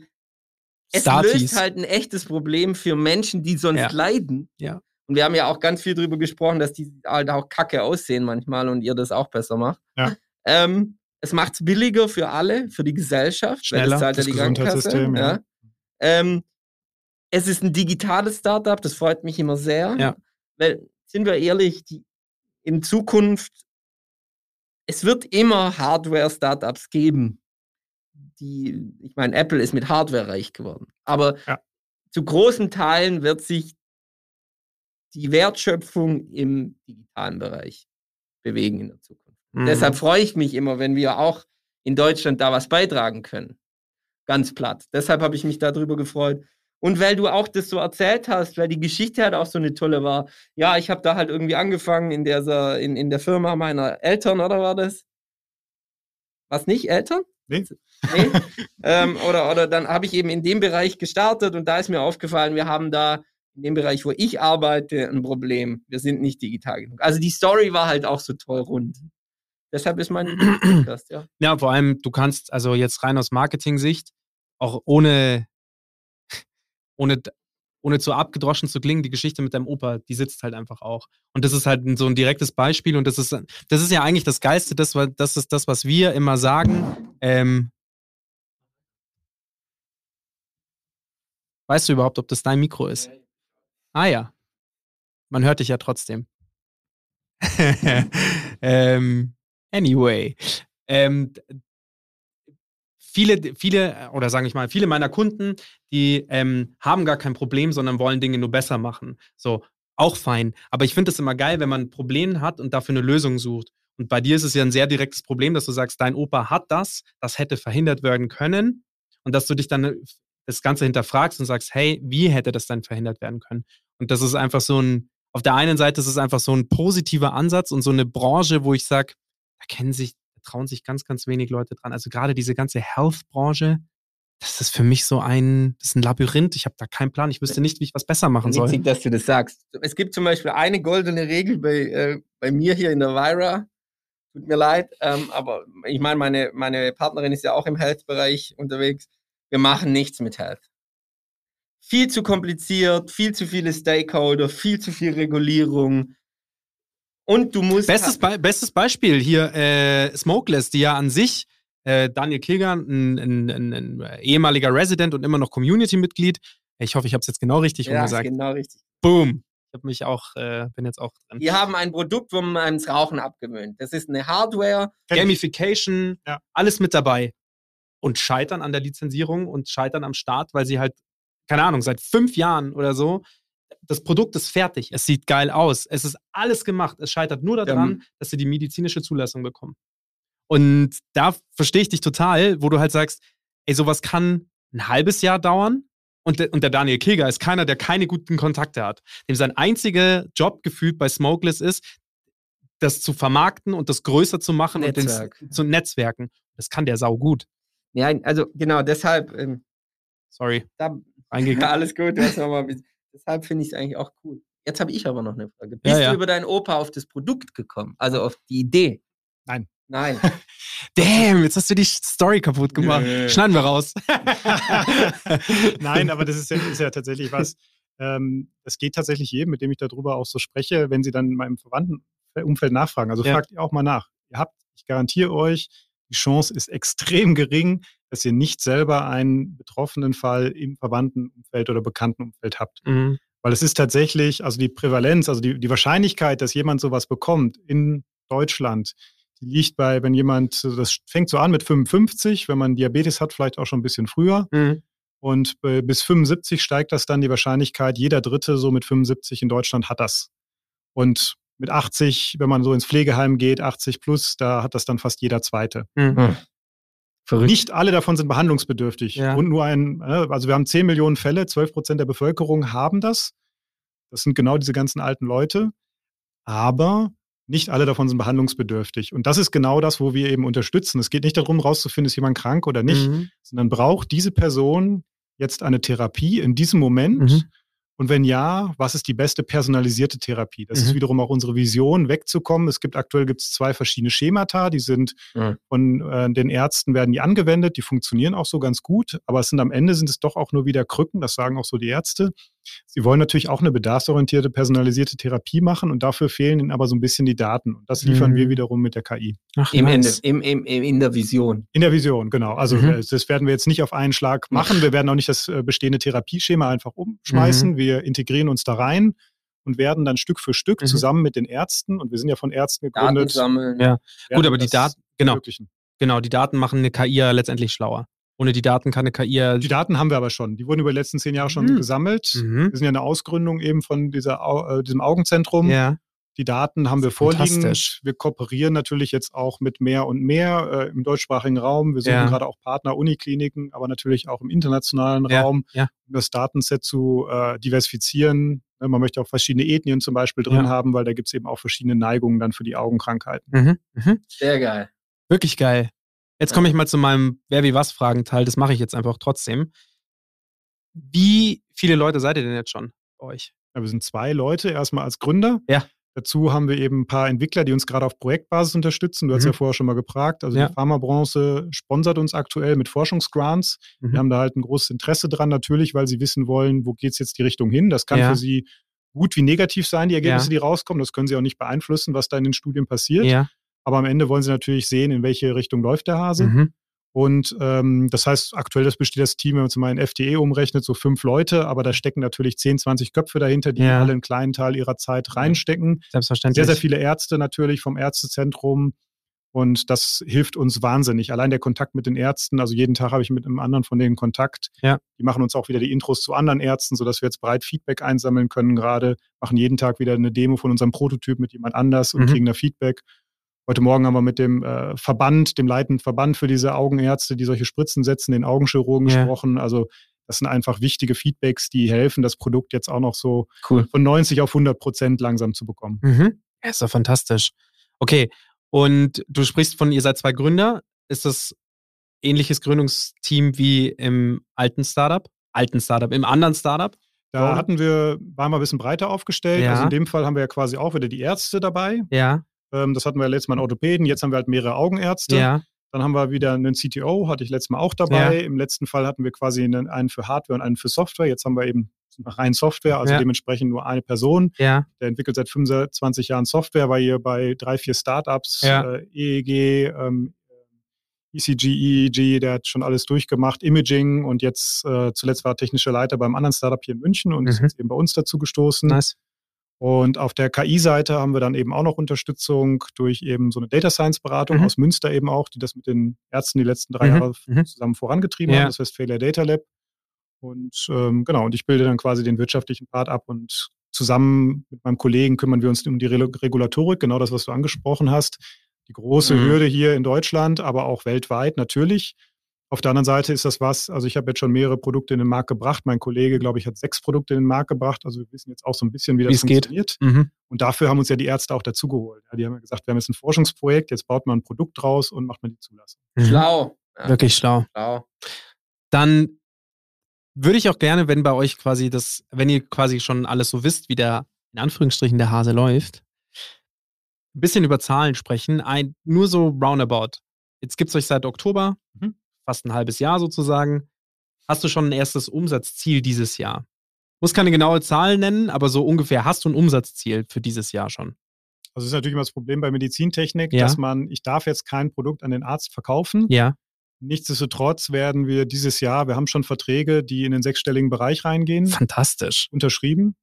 Es Statis. löst halt ein echtes Problem für Menschen, die sonst Ja. leiden. Ja. Und wir haben ja auch ganz viel drüber gesprochen, dass die halt auch kacke aussehen manchmal und ihr das auch besser macht. Ja. Ähm, es macht es billiger für alle, für die Gesellschaft, Schneller, das ja das die. Gesundheitssystem, ja. Ja. Ähm, es ist ein digitales Startup, das freut mich immer sehr. Ja. Weil, sind wir ehrlich, die, in Zukunft, es wird immer Hardware-Startups geben. Die, ich meine, Apple ist mit Hardware reich geworden. Aber Ja. zu großen Teilen wird sich die Wertschöpfung im digitalen Bereich bewegen in der Zukunft. Mhm. Deshalb freue ich mich immer, wenn wir auch in Deutschland da was beitragen können. Ganz platt. Deshalb habe ich mich darüber gefreut. Und weil du auch das so erzählt hast, weil die Geschichte halt auch so eine tolle war. Ja, ich habe da halt irgendwie angefangen in der, in, in der Firma meiner Eltern, oder war das? Was nicht? Eltern? Nee. Nee? ähm, oder, oder dann habe ich eben in dem Bereich gestartet und da ist mir aufgefallen, wir haben da in dem Bereich, wo ich arbeite, ein Problem. Wir sind nicht digital genug. Also die Story war halt auch so toll rund. Deshalb ist mein Podcast, ja. Ja, vor allem, du kannst, also jetzt rein aus Marketing-Sicht, auch ohne, ohne, ohne zu abgedroschen zu klingen, die Geschichte mit deinem Opa, die sitzt halt einfach auch. Und das ist halt so ein direktes Beispiel und das ist, das ist ja eigentlich das Geilste, das, das ist das, was wir immer sagen. Ähm, weißt du überhaupt, ob das dein Mikro ist? Ah ja. Man hört dich ja trotzdem. ähm, anyway. Ähm, viele, viele, oder sage ich mal, viele meiner Kunden, die ähm, haben gar kein Problem, sondern wollen Dinge nur besser machen. So, auch fein. Aber ich finde es immer geil, wenn man ein Problem hat und dafür eine Lösung sucht. Und bei dir ist es ja ein sehr direktes Problem, dass du sagst, dein Opa hat das, das hätte verhindert werden können. Und dass du dich dann äh, das Ganze hinterfragst und sagst, hey, wie hätte das dann verhindert werden können? Und das ist einfach so ein, auf der einen Seite ist es einfach so ein positiver Ansatz und so eine Branche, wo ich sage, da kennen sich, da trauen sich ganz, ganz wenig Leute dran. Also gerade diese ganze Health-Branche, das ist für mich so ein, das ist ein Labyrinth. Ich habe da keinen Plan. Ich wüsste nicht, wie ich was besser machen soll. Witzig, dass du das sagst. Es gibt zum Beispiel eine goldene Regel bei, äh, bei mir hier in der Vira. Tut mir leid, ähm, aber ich meine, meine, meine Partnerin ist ja auch im Health-Bereich unterwegs. Wir machen nichts mit Health. Viel zu kompliziert, viel zu viele Stakeholder, viel zu viel Regulierung. Und du musst. Bestes, Be bestes Beispiel hier, äh, Smokeless, die ja an sich, äh, Daniel Kilgern, ein, ein, ein, ein ehemaliger Resident und immer noch Community-Mitglied. Ich hoffe, ich habe es jetzt genau richtig ja, ist umgesagt. genau richtig. Boom. Ich habe mich auch, äh, bin jetzt auch drin. Wir haben ein Produkt, wo man einem das Rauchen abgewöhnt. Das ist eine Hardware. Gamification, Ja. alles mit dabei. Und scheitern an der Lizenzierung und scheitern am Start, weil sie halt, keine Ahnung, seit fünf Jahren oder so das Produkt ist fertig, es sieht geil aus, es ist alles gemacht. Es scheitert nur daran, Ja. dass sie die medizinische Zulassung bekommen. Und da verstehe ich dich total, wo du halt sagst, ey, sowas kann ein halbes Jahr dauern. Und der, und der Daniel Kilger ist keiner, der keine guten Kontakte hat. Dem sein einziger Job gefühlt bei Smokeless ist, das zu vermarkten und das größer zu machen Netzwerk. und den, zu Netzwerken. Das kann der sau gut. Ja, also genau, deshalb, ähm, Sorry. da. Ja, alles gut, du hast noch mal ein bisschen- deshalb finde ich es eigentlich auch cool. Jetzt habe ich aber noch eine Frage. Bist Ja, ja. du über deinen Opa auf das Produkt gekommen? Also auf die Idee? Nein. Nein. Damn, jetzt hast du die Story kaputt gemacht. Nö. Schneiden wir raus. Nein, aber das ist ja, ist ja tatsächlich was. Ähm, es geht tatsächlich jedem, mit dem ich darüber auch so spreche, wenn sie dann in meinem Verwandtenumfeld nachfragen. Also fragt ihr auch mal nach. Ihr habt, ich garantiere euch, die Chance ist extrem gering, dass ihr nicht selber einen betroffenen Fall im Verwandtenumfeld oder Bekanntenumfeld habt. Mhm. Weil es ist tatsächlich, also die Prävalenz, also die, die Wahrscheinlichkeit, dass jemand sowas bekommt in Deutschland, die liegt bei, wenn jemand, das fängt so an mit 55, wenn man Diabetes hat, vielleicht auch schon ein bisschen früher. Mhm. Und bis 75 steigt das dann die Wahrscheinlichkeit, jeder Dritte so mit 75 in Deutschland hat das. Und mit 80, wenn man so ins Pflegeheim geht, 80 plus, da hat das dann fast jeder Zweite. Mhm. Verrückt. Nicht alle davon sind behandlungsbedürftig. Ja. Und nur ein, äh, also wir haben 10 Millionen Fälle, 12 Prozent der Bevölkerung haben das. Das sind genau diese ganzen alten Leute. Aber nicht alle davon sind behandlungsbedürftig. Und das ist genau das, wo wir eben unterstützen. Es geht nicht darum, rauszufinden, ist jemand krank oder nicht, Mhm. sondern braucht diese Person jetzt eine Therapie in diesem Moment? Mhm. Und wenn ja, was ist die beste personalisierte Therapie? Das ist Mhm. wiederum auch unsere Vision, wegzukommen. Es gibt aktuell gibt's zwei verschiedene Schemata, die sind Mhm. von äh, den Ärzten werden die angewendet, die funktionieren auch so ganz gut, aber es sind am Ende sind es doch auch nur wieder Krücken, das sagen auch so die Ärzte. Sie wollen natürlich auch eine bedarfsorientierte, personalisierte Therapie machen und dafür fehlen ihnen aber so ein bisschen die Daten. Und das liefern Mhm. wir wiederum mit der KI. Ach, Im nice. Ende, im, im, im, in der Vision. In der Vision, genau. Also Mhm. äh, das werden wir jetzt nicht auf einen Schlag machen. Wir werden auch nicht das äh, bestehende Therapieschema einfach umschmeißen. Wir integrieren uns da rein und werden dann Stück für Stück Mhm. zusammen mit den Ärzten, und wir sind ja von Ärzten Daten gegründet, sammeln. Ja. Gut, aber die Daten, genau, ermöglichen. genau, die Daten machen eine KI ja letztendlich schlauer. Ohne die Daten kann eine KI ja. Die Daten haben wir aber schon. Die wurden über die letzten zehn Jahre schon Mhm. gesammelt. Mhm. Wir sind ja eine Ausgründung eben von dieser, äh, diesem Augenzentrum. Ja. Die Daten haben wir vorliegen. Wir kooperieren natürlich jetzt auch mit mehr und mehr äh, im deutschsprachigen Raum. Wir suchen Ja. gerade auch Partner, Unikliniken, aber natürlich auch im internationalen Ja, Raum, ja. um das Datenset zu äh, diversifizieren. Ne, Man möchte auch verschiedene Ethnien zum Beispiel drin Ja. haben, weil da gibt es eben auch verschiedene Neigungen dann für die Augenkrankheiten. Mhm. Mhm. Sehr geil. Wirklich geil. Jetzt komme ich mal zu meinem Wer wie was Fragen-Teil. Das mache ich jetzt einfach trotzdem. Wie viele Leute seid ihr denn jetzt schon bei euch? Ja, wir sind zwei Leute erstmal als Gründer. Ja. Dazu haben wir eben ein paar Entwickler, die uns gerade auf Projektbasis unterstützen. Du hast Mhm. ja vorher schon mal gefragt. Also Ja. die Pharmabranche sponsert uns aktuell mit Forschungsgrants. Mhm. Wir haben da halt ein großes Interesse dran, natürlich, weil sie wissen wollen, wo geht es jetzt die Richtung hin. Das kann Ja. für sie gut wie negativ sein, die Ergebnisse, Ja. die rauskommen. Das können sie auch nicht beeinflussen, was da in den Studien passiert. Ja. Aber am Ende wollen sie natürlich sehen, in welche Richtung läuft der Hase. Mhm. Und ähm, das heißt, aktuell das besteht das Team, wenn man es mal in FTE umrechnet, so fünf Leute, aber da stecken natürlich 10, 20 Köpfe dahinter, die Ja. alle einen kleinen Teil ihrer Zeit reinstecken. Selbstverständlich. Sehr, sehr viele Ärzte natürlich vom Ärztezentrum. Und das hilft uns wahnsinnig. Allein der Kontakt mit den Ärzten, also jeden Tag habe ich mit einem anderen von denen Kontakt. Ja. Die machen uns auch wieder die Intros zu anderen Ärzten, sodass wir jetzt breit Feedback einsammeln können gerade, machen jeden Tag wieder eine Demo von unserem Prototyp mit jemand anders und Mhm. kriegen da Feedback. Heute Morgen haben wir mit dem äh, Verband, dem leitenden Verband für diese Augenärzte, die solche Spritzen setzen, den Augenchirurgen Ja. gesprochen. Also das sind einfach wichtige Feedbacks, die helfen, das Produkt jetzt auch noch so Cool. von 90 auf 100 Prozent langsam zu bekommen. Mhm. Ja, ist doch fantastisch. Okay, und du sprichst von, ihr seid zwei Gründer. Ist das ähnliches Gründungsteam wie im alten Startup? Alten Startup, im anderen Startup? Da hatten wir, waren wir ein bisschen breiter aufgestellt. Ja. Also in dem Fall haben wir ja quasi auch wieder die Ärzte dabei. Ja, Ähm, das hatten wir letztes Mal einen Orthopäden, jetzt haben wir halt mehrere Augenärzte. ja, Dann haben wir wieder einen CTO, hatte ich letztes Mal auch dabei. Im letzten Fall hatten wir quasi einen, einen für Hardware und einen für Software. Jetzt haben wir eben rein Software, also Ja. dementsprechend nur eine Person. ja, Der entwickelt seit 25 Jahren Software, war hier bei drei, vier Startups, Ja. äh, EEG, ähm, ECG, EEG, der hat schon alles durchgemacht, Imaging und jetzt äh, zuletzt war er technischer Leiter beim anderen Startup hier in München und ist Mhm. jetzt eben bei uns dazu gestoßen. nice. Und auf der KI-Seite haben wir dann eben auch noch Unterstützung durch eben so eine Data Science-Beratung Mhm. aus Münster eben auch, die das mit den Ärzten die letzten drei Mhm, Jahre mhm. zusammen vorangetrieben Ja. haben. Das heißt Failure Data Lab. Und ähm, genau, und ich bilde dann quasi den wirtschaftlichen Part ab und zusammen mit meinem Kollegen kümmern wir uns um die Regulatorik, genau das, was du angesprochen hast. Die große mhm. Hürde hier in Deutschland, aber auch weltweit natürlich. Auf der anderen Seite ist das was, also ich habe jetzt schon mehrere Produkte in den Markt gebracht. Mein Kollege, glaube ich, hat sechs Produkte in den Markt gebracht. Also wir wissen jetzt auch so ein bisschen, wie das Wie's funktioniert. Mhm. Und dafür haben uns ja die Ärzte auch dazugeholt. Ja, die haben ja gesagt, wir haben jetzt ein Forschungsprojekt, jetzt baut man ein Produkt draus und macht man die Zulassung. Mhm. Schlau. Ja. Wirklich schlau. schlau. Dann würde ich auch gerne, wenn bei euch quasi das, wenn ihr quasi schon alles so wisst, wie der, in Anführungsstrichen, der Hase läuft, ein bisschen über Zahlen sprechen. Ein, nur so roundabout. Jetzt gibt es euch seit Oktober. Mhm fast ein halbes Jahr sozusagen. Hast du schon ein erstes Umsatzziel dieses Jahr? Muss keine genaue Zahl nennen, aber so ungefähr hast du ein Umsatzziel für dieses Jahr schon? Also das ist natürlich immer das Problem bei Medizintechnik, ja. dass man, ich darf jetzt kein Produkt an den Arzt verkaufen. Ja. Nichtsdestotrotz werden wir dieses Jahr, wir haben schon Verträge, die in den sechsstelligen Bereich reingehen. Fantastisch. Unterschrieben.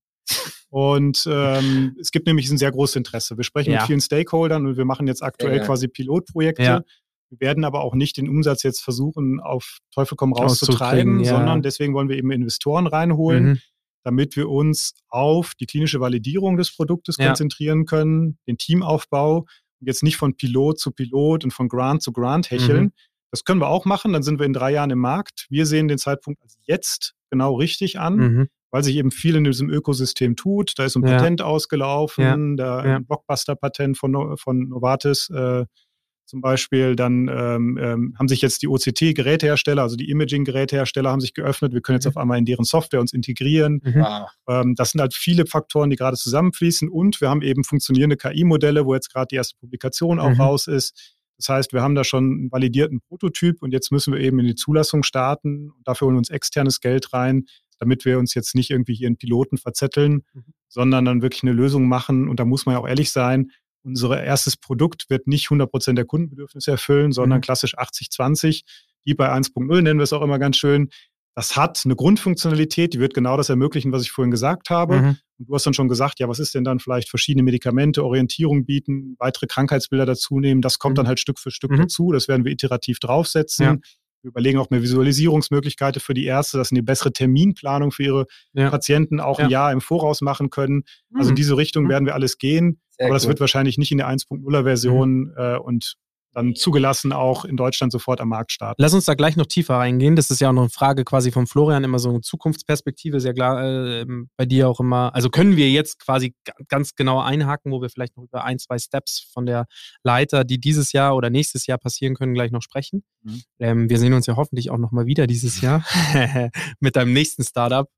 Und ähm, es gibt nämlich ein sehr großes Interesse. Wir sprechen ja. mit vielen Stakeholdern und wir machen jetzt aktuell ja, quasi Pilotprojekte, wir werden aber auch nicht den Umsatz jetzt versuchen, auf Teufel komm raus zu treiben, ja. sondern deswegen wollen wir eben Investoren reinholen, mhm. damit wir uns auf die klinische Validierung des Produktes ja. konzentrieren können, den Teamaufbau und jetzt nicht von Pilot zu Pilot und von Grant zu Grant hecheln. Mhm. Das können wir auch machen, dann sind wir in drei Jahren im Markt. Wir sehen den Zeitpunkt als jetzt genau richtig an. Mhm weil sich eben viel in diesem Ökosystem tut. Da ist ein Patent ausgelaufen, ja. der ja. Blockbuster-Patent von, von Novartis äh, zum Beispiel. Dann ähm, ähm, haben sich jetzt die OCT-Gerätehersteller, also die Imaging-Gerätehersteller, haben sich geöffnet. Wir können jetzt mhm. auf einmal in deren Software uns integrieren. Mhm. Ähm, das sind halt viele Faktoren, die gerade zusammenfließen. Und wir haben eben funktionierende KI-Modelle, wo jetzt gerade die erste Publikation auch mhm. raus ist. Das heißt, wir haben da schon einen validierten Prototyp und jetzt müssen wir eben in die Zulassung starten. Und dafür holen wir uns externes Geld rein, damit wir uns jetzt nicht irgendwie hier in Piloten verzetteln, mhm. sondern dann wirklich eine Lösung machen. Und da muss man ja auch ehrlich sein, unser erstes Produkt wird nicht 100% der Kundenbedürfnisse erfüllen, sondern mhm. klassisch 80-20. Die bei 1.0 nennen wir es auch immer ganz schön. Das hat eine Grundfunktionalität, die wird genau das ermöglichen, was ich vorhin gesagt habe. Mhm. Und du hast dann schon gesagt, ja, was ist denn dann vielleicht verschiedene Medikamente, Orientierung bieten, weitere Krankheitsbilder dazu nehmen. Das kommt mhm. dann halt Stück für Stück mhm. dazu. Das werden wir iterativ draufsetzen. Ja. Wir überlegen auch mehr Visualisierungsmöglichkeiten für die Ärzte, dass sie eine bessere Terminplanung für ihre ja. Patienten auch ja. ein Jahr im Voraus machen können. Also in mhm. diese Richtung mhm. werden wir alles gehen. Sehr aber das gut. wird wahrscheinlich nicht in der 1.0er Version mhm. äh, und dann zugelassen auch in Deutschland sofort am Markt starten. Lass uns da gleich noch tiefer reingehen. Das ist ja auch noch eine Frage quasi von Florian, immer so eine Zukunftsperspektive, sehr klar äh, bei dir auch immer. Also können wir jetzt quasi ganz genau einhaken, wo wir vielleicht noch über ein, zwei Steps von der Leiter, die dieses Jahr oder nächstes Jahr passieren können, gleich noch sprechen. Mhm. Ähm, wir sehen uns ja hoffentlich auch nochmal wieder dieses Jahr mit deinem nächsten Startup.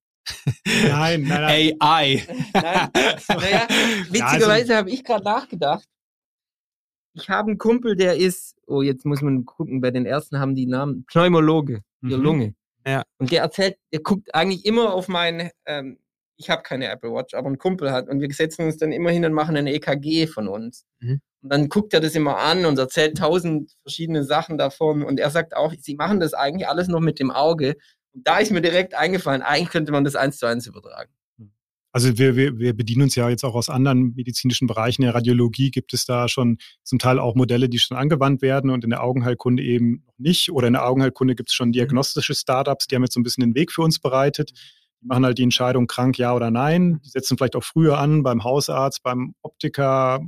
Nein, nein, nein. AI. Nein, naja, witzigerweise also, habe ich gerade nachgedacht. Ich habe einen Kumpel, der ist, oh, jetzt muss man gucken, bei den ersten haben die Namen Pneumologe, mhm. Lunge. Ja. Und der erzählt, der guckt eigentlich immer auf mein, ähm, ich habe keine Apple Watch, aber ein Kumpel hat. Und wir setzen uns dann immer hin und machen ein EKG von uns. Mhm. Und dann guckt er das immer an und erzählt tausend verschiedene Sachen davon. Und er sagt auch, sie machen das eigentlich alles noch mit dem Auge. Da ist mir direkt eingefallen, eigentlich könnte man das eins zu eins übertragen. Also wir, wir, wir bedienen uns ja jetzt auch aus anderen medizinischen Bereichen. In der Radiologie gibt es da schon zum Teil auch Modelle, die schon angewandt werden und in der Augenheilkunde eben noch nicht. Oder in der Augenheilkunde gibt es schon mhm. diagnostische Startups, die haben jetzt so ein bisschen den Weg für uns bereitet. Die machen halt die Entscheidung, krank ja oder nein. Die setzen vielleicht auch früher an beim Hausarzt, beim Optiker,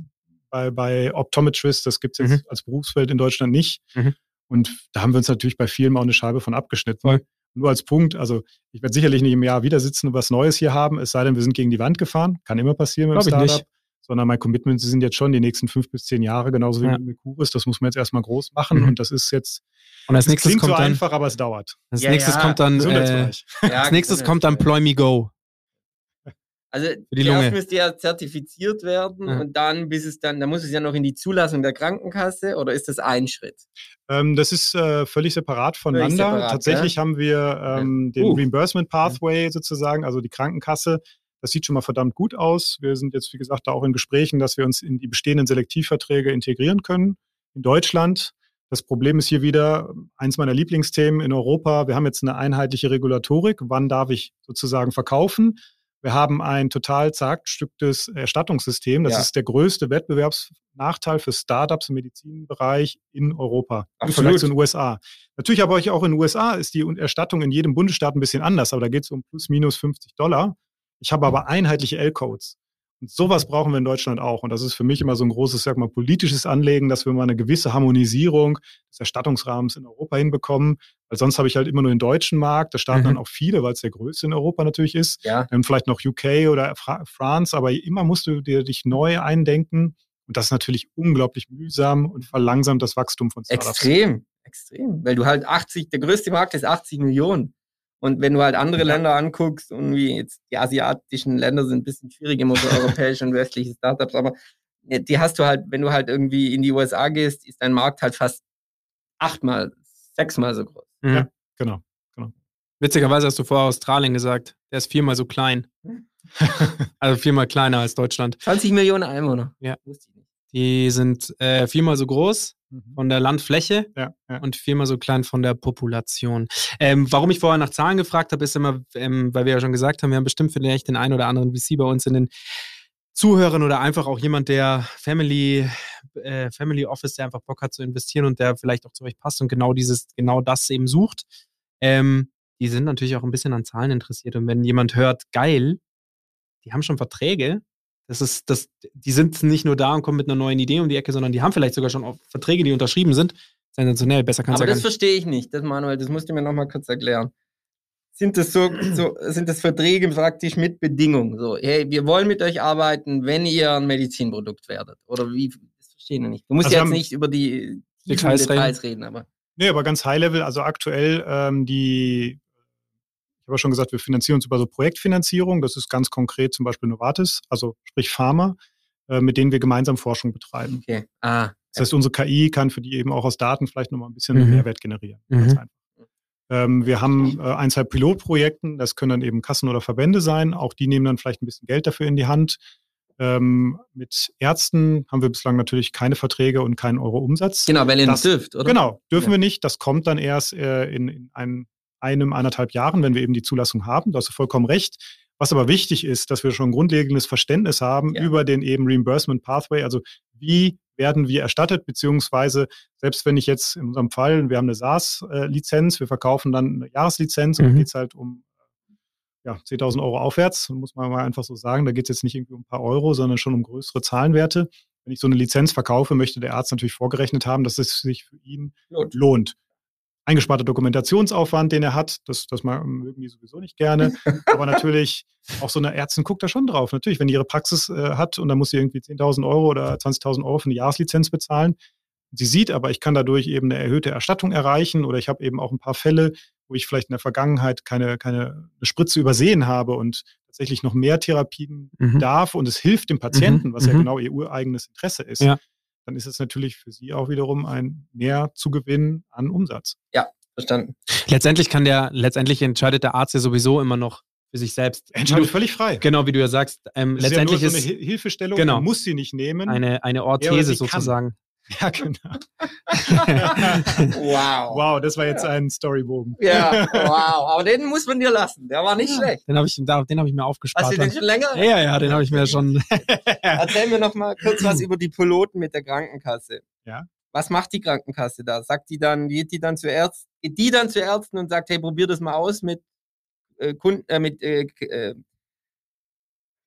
bei, bei Optometrist. Das gibt es jetzt mhm. als Berufsfeld in Deutschland nicht. Mhm. Und da haben wir uns natürlich bei vielen auch eine Scheibe von abgeschnitten. Voll. Nur als Punkt, also ich werde sicherlich nicht im Jahr wieder sitzen und was Neues hier haben, es sei denn, wir sind gegen die Wand gefahren. Kann immer passieren mit dem Startup. Nicht. Sondern mein Commitment sind jetzt schon die nächsten fünf bis zehn Jahre, genauso wie ja. mit Kuris. Das muss man jetzt erstmal groß machen. Mhm. Und das ist jetzt und als nächstes klingt kommt so dann, einfach, aber es dauert. Als ja, nächstes ja. kommt dann äh, als nächstes kommt dann Ploy Me Go. Also die Lunge. erst müsste ja zertifiziert werden ja. und dann, bis es dann, da muss es ja noch in die Zulassung der Krankenkasse oder ist das ein Schritt? Ähm, das ist äh, völlig separat voneinander. Völlig separat, Tatsächlich ja? haben wir ähm, den uh. Reimbursement Pathway sozusagen, also die Krankenkasse. Das sieht schon mal verdammt gut aus. Wir sind jetzt, wie gesagt, da auch in Gesprächen, dass wir uns in die bestehenden Selektivverträge integrieren können in Deutschland. Das Problem ist hier wieder eins meiner Lieblingsthemen in Europa. Wir haben jetzt eine einheitliche Regulatorik. Wann darf ich sozusagen verkaufen? Wir haben ein total zerstücktes Erstattungssystem. Das Ja. ist der größte Wettbewerbsnachteil für Startups im Medizinbereich in Europa. Absolut. Vergleich zu den USA. Natürlich aber auch in den USA ist die Erstattung in jedem Bundesstaat ein bisschen anders, aber da geht es um plus minus 50 Dollar. Ich habe aber einheitliche L-Codes. Und sowas brauchen wir in Deutschland auch. Und das ist für mich immer so ein großes, sag mal, politisches Anliegen, dass wir mal eine gewisse Harmonisierung des Erstattungsrahmens in Europa hinbekommen. Weil sonst habe ich halt immer nur den deutschen Markt. Da starten Mhm. dann auch viele, weil es der größte in Europa natürlich ist. Ja. Dann vielleicht noch UK oder Fra France, aber immer musst du dir dich neu eindenken. Und das ist natürlich unglaublich mühsam und verlangsamt das Wachstum von Startups. Extrem, extrem. Weil du halt 80, der größte Markt ist 80 Millionen. Und wenn du halt andere Ja. Länder anguckst, und wie jetzt die asiatischen Länder sind ein bisschen schwierig, immer so europäische und westliche Startups, aber die hast du halt, wenn du halt irgendwie in die USA gehst, ist dein Markt halt fast achtmal, sechsmal so groß. Mhm. Ja. Genau. Witzigerweise hast du vorher Australien gesagt. Der ist viermal so klein. Also viermal kleiner als Deutschland. 20 Millionen Einwohner. Ja. Die sind äh, viermal so groß. Von der Landfläche Ja, ja. und viermal so klein von der Population. Ähm, warum ich vorher nach Zahlen gefragt habe, ist immer, ähm, weil wir ja schon gesagt haben, wir haben bestimmt vielleicht den einen oder anderen VC bei uns in den Zuhörern oder einfach auch jemand, der Family, äh, Family Office, der einfach Bock hat zu investieren und der vielleicht auch zu euch passt und genau dieses, genau das eben sucht. Ähm, die sind natürlich auch ein bisschen an Zahlen interessiert. Und wenn jemand hört, geil, die haben schon Verträge, das ist, das, die sind nicht nur da und kommen mit einer neuen Idee um die Ecke, sondern die haben vielleicht sogar schon auch Verträge, die unterschrieben sind. Sensationell, besser kannst du Aber ja gar das verstehe ich nicht, das Manuel, das musst du mir nochmal kurz erklären. Sind das so, so, sind das Verträge praktisch mit Bedingungen? So, hey, wir wollen mit euch arbeiten, wenn ihr ein Medizinprodukt werdet. Oder wie? Das verstehe ich nicht. Du musst Also jetzt nicht über die Details Details reden, aber. Nee, aber ganz High Level, also aktuell ähm, die, ich habe ja schon gesagt, wir finanzieren uns über so Projektfinanzierung. Das ist ganz konkret zum Beispiel Novartis, also sprich Pharma, äh, mit denen wir gemeinsam Forschung betreiben. Okay. Ah. Das heißt, unsere KI kann für die eben auch aus Daten vielleicht nochmal ein bisschen Mhm. Mehrwert generieren. Mhm. Ähm, wir haben äh, ein, zwei Pilotprojekten, das können dann eben Kassen oder Verbände sein. Auch die nehmen dann vielleicht ein bisschen Geld dafür in die Hand. Ähm, mit Ärzten haben wir bislang natürlich keine Verträge und keinen Euro Umsatz. Genau, weil ihr Das- nicht dürft, oder? Genau, dürfen Ja. wir nicht. Das kommt dann erst äh, in, in ein, einem, anderthalb Jahren, wenn wir eben die Zulassung haben. Da hast du vollkommen recht. Was aber wichtig ist, dass wir schon ein grundlegendes Verständnis haben Ja. über den eben Reimbursement Pathway. Also wie werden wir erstattet, beziehungsweise selbst wenn ich jetzt in unserem Fall, wir haben eine SaaS-Lizenz, wir verkaufen dann eine Jahreslizenz und Mhm. da geht es halt um ja, 10.000 Euro aufwärts, muss man mal einfach so sagen. Da geht es jetzt nicht irgendwie um ein paar Euro, sondern schon um größere Zahlenwerte. Wenn ich so eine Lizenz verkaufe, möchte der Arzt natürlich vorgerechnet haben, dass es sich für ihn Lohnt. lohnt. Eingesparter Dokumentationsaufwand, den er hat, das, das ma- mögen die sowieso nicht gerne. Aber natürlich, auch so eine Ärztin guckt da schon drauf. Natürlich, wenn die ihre Praxis äh, hat und dann muss sie irgendwie 10.000 Euro oder 20.000 Euro für eine Jahreslizenz bezahlen. Sie sieht aber, ich kann dadurch eben eine erhöhte Erstattung erreichen oder ich habe eben auch ein paar Fälle, wo ich vielleicht in der Vergangenheit keine, keine eine Spritze übersehen habe und tatsächlich noch mehr Therapien Mhm. darf und es hilft dem Patienten, was ja mhm. genau ihr ureigenes Interesse ist, Ja. Dann ist es natürlich für sie auch wiederum ein Mehrzugewinn an Umsatz. Verstanden. Letztendlich kann der, letztendlich entscheidet der Arzt ja sowieso immer noch für sich selbst. Entscheidet völlig frei. Genau, wie du ja sagst. Ähm, Es ist ja letztendlich nur so eine ist Hi- Hilfestellung, Genau. muss sie nicht nehmen. eine, eine Ja, Orthese sozusagen. ja, genau. Wow. Wow, das war jetzt ein Storybogen. Ja, wow. Aber den muss man dir lassen. Der war nicht schlecht. Den habe ich, den hab ich mir aufgespart. Hast du den schon länger? ja, ja, den habe ich mir schon. Erzähl mir noch mal kurz was über die Piloten mit der Krankenkasse. Ja. Was macht die Krankenkasse da? Sagt die dann, geht die dann zu Ärzten, geht die dann zu Ärzten und sagt, hey, probier das mal aus mit äh, Kunden, äh, mit äh, äh,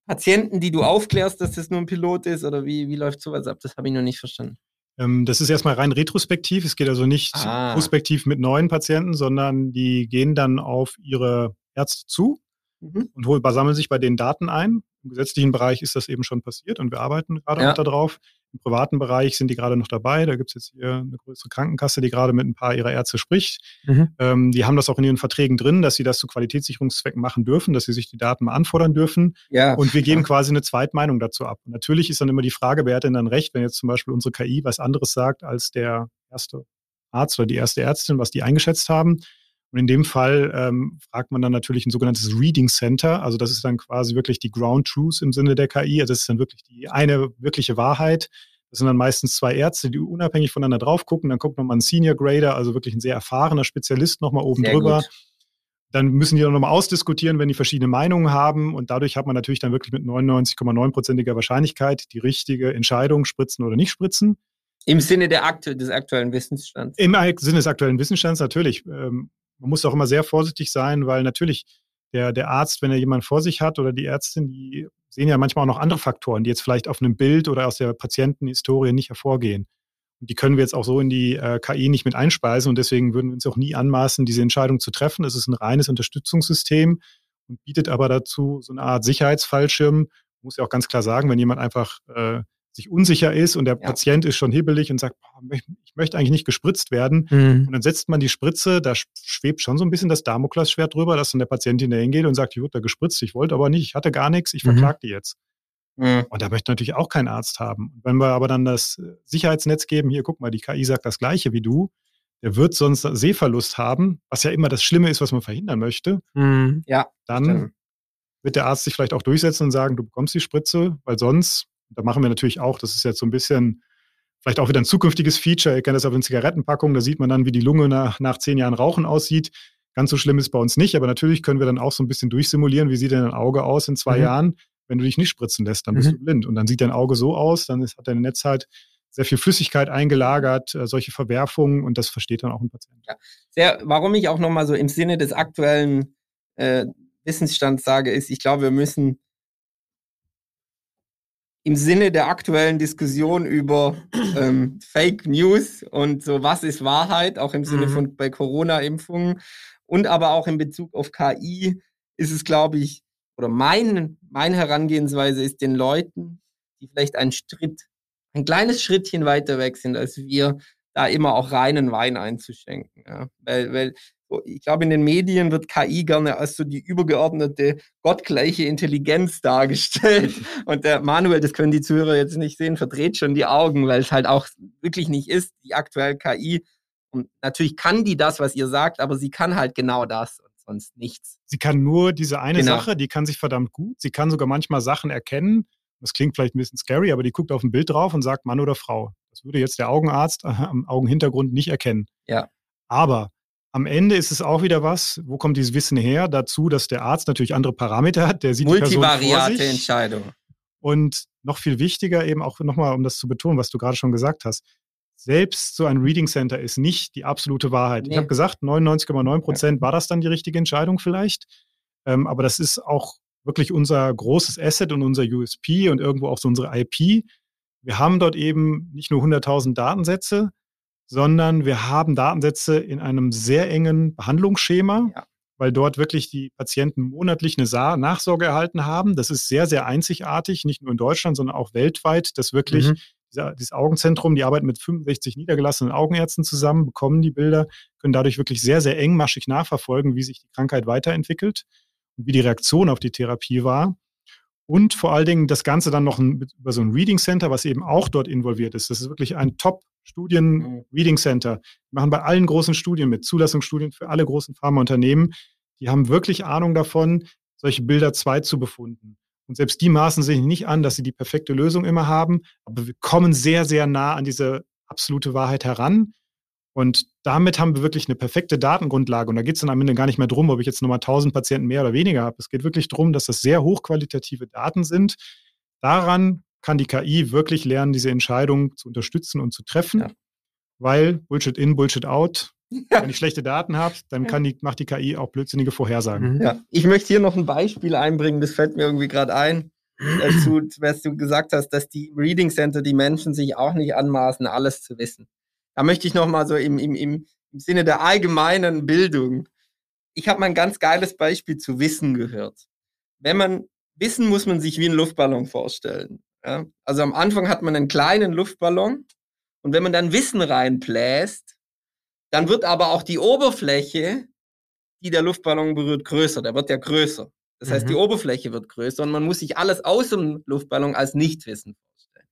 Patienten, die du aufklärst, dass das nur ein Pilot ist? Oder wie, wie läuft sowas ab? Das habe ich noch nicht verstanden. Ähm, das ist erstmal rein retrospektiv. Es geht also nicht Ah. prospektiv mit neuen Patienten, sondern die gehen dann auf ihre Ärzte zu Mhm. und hol, sammeln sich bei den Daten ein. Im gesetzlichen Bereich ist das eben schon passiert und wir arbeiten gerade Ja. auch darauf. Im privaten Bereich sind die gerade noch dabei. Da gibt es jetzt hier eine größere Krankenkasse, die gerade mit ein paar ihrer Ärzte spricht. Mhm. Ähm, die haben das auch in ihren Verträgen drin, dass sie das zu Qualitätssicherungszwecken machen dürfen, dass sie sich die Daten mal anfordern dürfen. Ja. Und wir geben quasi eine Zweitmeinung dazu ab. Und natürlich ist dann immer die Frage, wer hat denn dann recht, wenn jetzt zum Beispiel unsere KI was anderes sagt als der erste Arzt oder die erste Ärztin, was die eingeschätzt haben. Und in dem Fall ähm, fragt man dann natürlich ein sogenanntes Reading Center. Also das ist dann quasi wirklich die Ground Truth im Sinne der KI. Also das ist dann wirklich die eine wirkliche Wahrheit. Das sind dann meistens zwei Ärzte, die unabhängig voneinander drauf gucken. Dann guckt nochmal ein Senior Grader, also wirklich ein sehr erfahrener Spezialist nochmal oben Sehr drüber. gut. dann müssen die dann nochmal ausdiskutieren, wenn die verschiedene Meinungen haben. Und dadurch hat man natürlich dann wirklich mit 99,9%iger Wahrscheinlichkeit die richtige Entscheidung, spritzen oder nicht spritzen. Im Sinne der aktu des aktuellen Wissensstands. Im Sinne des aktuellen Wissensstands natürlich. Ähm, man muss auch immer sehr vorsichtig sein, weil natürlich der, der Arzt, wenn er jemanden vor sich hat oder die Ärztin, die sehen ja manchmal auch noch andere Faktoren, die jetzt vielleicht auf einem Bild oder aus der Patientenhistorie nicht hervorgehen. Und die können wir jetzt auch so in die äh, KI nicht mit einspeisen und deswegen würden wir uns auch nie anmaßen, diese Entscheidung zu treffen. Es ist ein reines Unterstützungssystem und bietet aber dazu so eine Art Sicherheitsfallschirm. Ich muss ja auch ganz klar sagen, wenn jemand einfach äh, sich unsicher ist und der ja. Patient ist schon hibbelig und sagt, boah, ich möchte eigentlich nicht gespritzt werden. Mhm. Und dann setzt man die Spritze, da schwebt schon so ein bisschen das Damoklesschwert drüber, dass dann der Patient hinterher und sagt, ich wurde da gespritzt, ich wollte aber nicht, ich hatte gar nichts, ich mhm. verklage die jetzt. Mhm. Und da möchte natürlich auch kein Arzt haben. Wenn wir aber dann das Sicherheitsnetz geben, hier, guck mal, die KI sagt das Gleiche wie du, der wird sonst Sehverlust haben, was ja immer das Schlimme ist, was man verhindern möchte. Mhm. Ja. Dann stimmt. wird der Arzt sich vielleicht auch durchsetzen und sagen, du bekommst die Spritze, weil sonst, da machen wir natürlich auch, das ist jetzt so ein bisschen vielleicht auch wieder ein zukünftiges Feature. Ihr kennt das auf den Zigarettenpackungen, da sieht man dann, wie die Lunge nach, nach zehn Jahren Rauchen aussieht. Ganz so schlimm ist bei uns nicht, aber natürlich können wir dann auch so ein bisschen durchsimulieren, wie sieht denn ein Auge aus in zwei mhm. Jahren wenn du dich nicht spritzen lässt, dann bist mhm. du blind. Und dann sieht dein Auge so aus, dann ist, hat dein Netz halt sehr viel Flüssigkeit eingelagert, äh, solche Verwerfungen und das versteht dann auch ein Patient. Ja. Sehr, warum ich auch nochmal so im Sinne des aktuellen äh, Wissensstands sage, ist, ich glaube, wir müssen im Sinne der aktuellen Diskussion über ähm, Fake News und so, was ist Wahrheit, auch im Sinne mhm. von bei Corona-Impfungen und aber auch in Bezug auf KI, ist es, glaube ich, oder mein, meine Herangehensweise ist den Leuten, die vielleicht einen Schritt, ein kleines Schrittchen weiter weg sind als wir, da immer auch reinen Wein einzuschenken. Ja. Weil, weil ich glaube, in den Medien wird KI gerne als so die übergeordnete, gottgleiche Intelligenz dargestellt. Und der Manuel, das können die Zuhörer jetzt nicht sehen, verdreht schon die Augen, weil es halt auch wirklich nicht ist, die aktuelle KI. Und natürlich kann die das, was ihr sagt, aber sie kann halt genau das sonst nichts. Sie kann nur diese eine genau. Sache, die kann sich verdammt gut. Sie kann sogar manchmal Sachen erkennen. Das klingt vielleicht ein bisschen scary, aber die guckt auf ein Bild drauf und sagt Mann oder Frau. Das würde jetzt der Augenarzt am Augenhintergrund nicht erkennen. Ja. Aber am Ende ist es auch wieder was, wo kommt dieses Wissen her? Dazu, dass der Arzt natürlich andere Parameter hat. Der sieht Multivariate Entscheidung. Und noch viel wichtiger eben auch nochmal, um das zu betonen, was du gerade schon gesagt hast selbst so ein Reading Center ist nicht die absolute Wahrheit. Nee. Ich habe gesagt, 99,9 Prozent ja. war das dann die richtige Entscheidung vielleicht. Ähm, aber das ist auch wirklich unser großes Asset und unser USP und irgendwo auch so unsere IP. Wir haben dort eben nicht nur 100.000 Datensätze, sondern wir haben Datensätze in einem sehr engen Behandlungsschema, ja. weil dort wirklich die Patienten monatlich eine Sa Nachsorge erhalten haben. Das ist sehr, sehr einzigartig, nicht nur in Deutschland, sondern auch weltweit, dass wirklich mhm dieses Augenzentrum, die arbeiten mit 65 niedergelassenen Augenärzten zusammen, bekommen die Bilder, können dadurch wirklich sehr, sehr engmaschig nachverfolgen, wie sich die Krankheit weiterentwickelt und wie die Reaktion auf die Therapie war. Und vor allen Dingen das Ganze dann noch über so ein Reading Center, was eben auch dort involviert ist. Das ist wirklich ein Top-Studien-Reading Center. Die machen bei allen großen Studien mit, Zulassungsstudien für alle großen Pharmaunternehmen. Die haben wirklich Ahnung davon, solche Bilder zwei zu befunden. Und selbst die maßen sich nicht an, dass sie die perfekte Lösung immer haben. Aber wir kommen sehr, sehr nah an diese absolute Wahrheit heran. Und damit haben wir wirklich eine perfekte Datengrundlage. Und da geht es dann am Ende gar nicht mehr drum, ob ich jetzt nochmal 1000 Patienten mehr oder weniger habe. Es geht wirklich darum, dass das sehr hochqualitative Daten sind. Daran kann die KI wirklich lernen, diese Entscheidung zu unterstützen und zu treffen. Ja. Weil Bullshit in, Bullshit out ja. Wenn ich schlechte Daten habe, dann kann die, macht die KI auch blödsinnige Vorhersagen. Mhm. Ja. Ich möchte hier noch ein Beispiel einbringen, das fällt mir irgendwie gerade ein, dazu, was du gesagt hast, dass die Reading Center die Menschen sich auch nicht anmaßen, alles zu wissen. Da möchte ich noch mal so im, im, im Sinne der allgemeinen Bildung. Ich habe mal ein ganz geiles Beispiel zu Wissen gehört. Wenn man Wissen muss man sich wie einen Luftballon vorstellen. Ja? Also am Anfang hat man einen kleinen Luftballon und wenn man dann Wissen reinbläst, dann wird aber auch die Oberfläche, die der Luftballon berührt, größer. Der wird ja größer. Das heißt, mhm. die Oberfläche wird größer und man muss sich alles aus dem Luftballon als Nichtwissen vorstellen.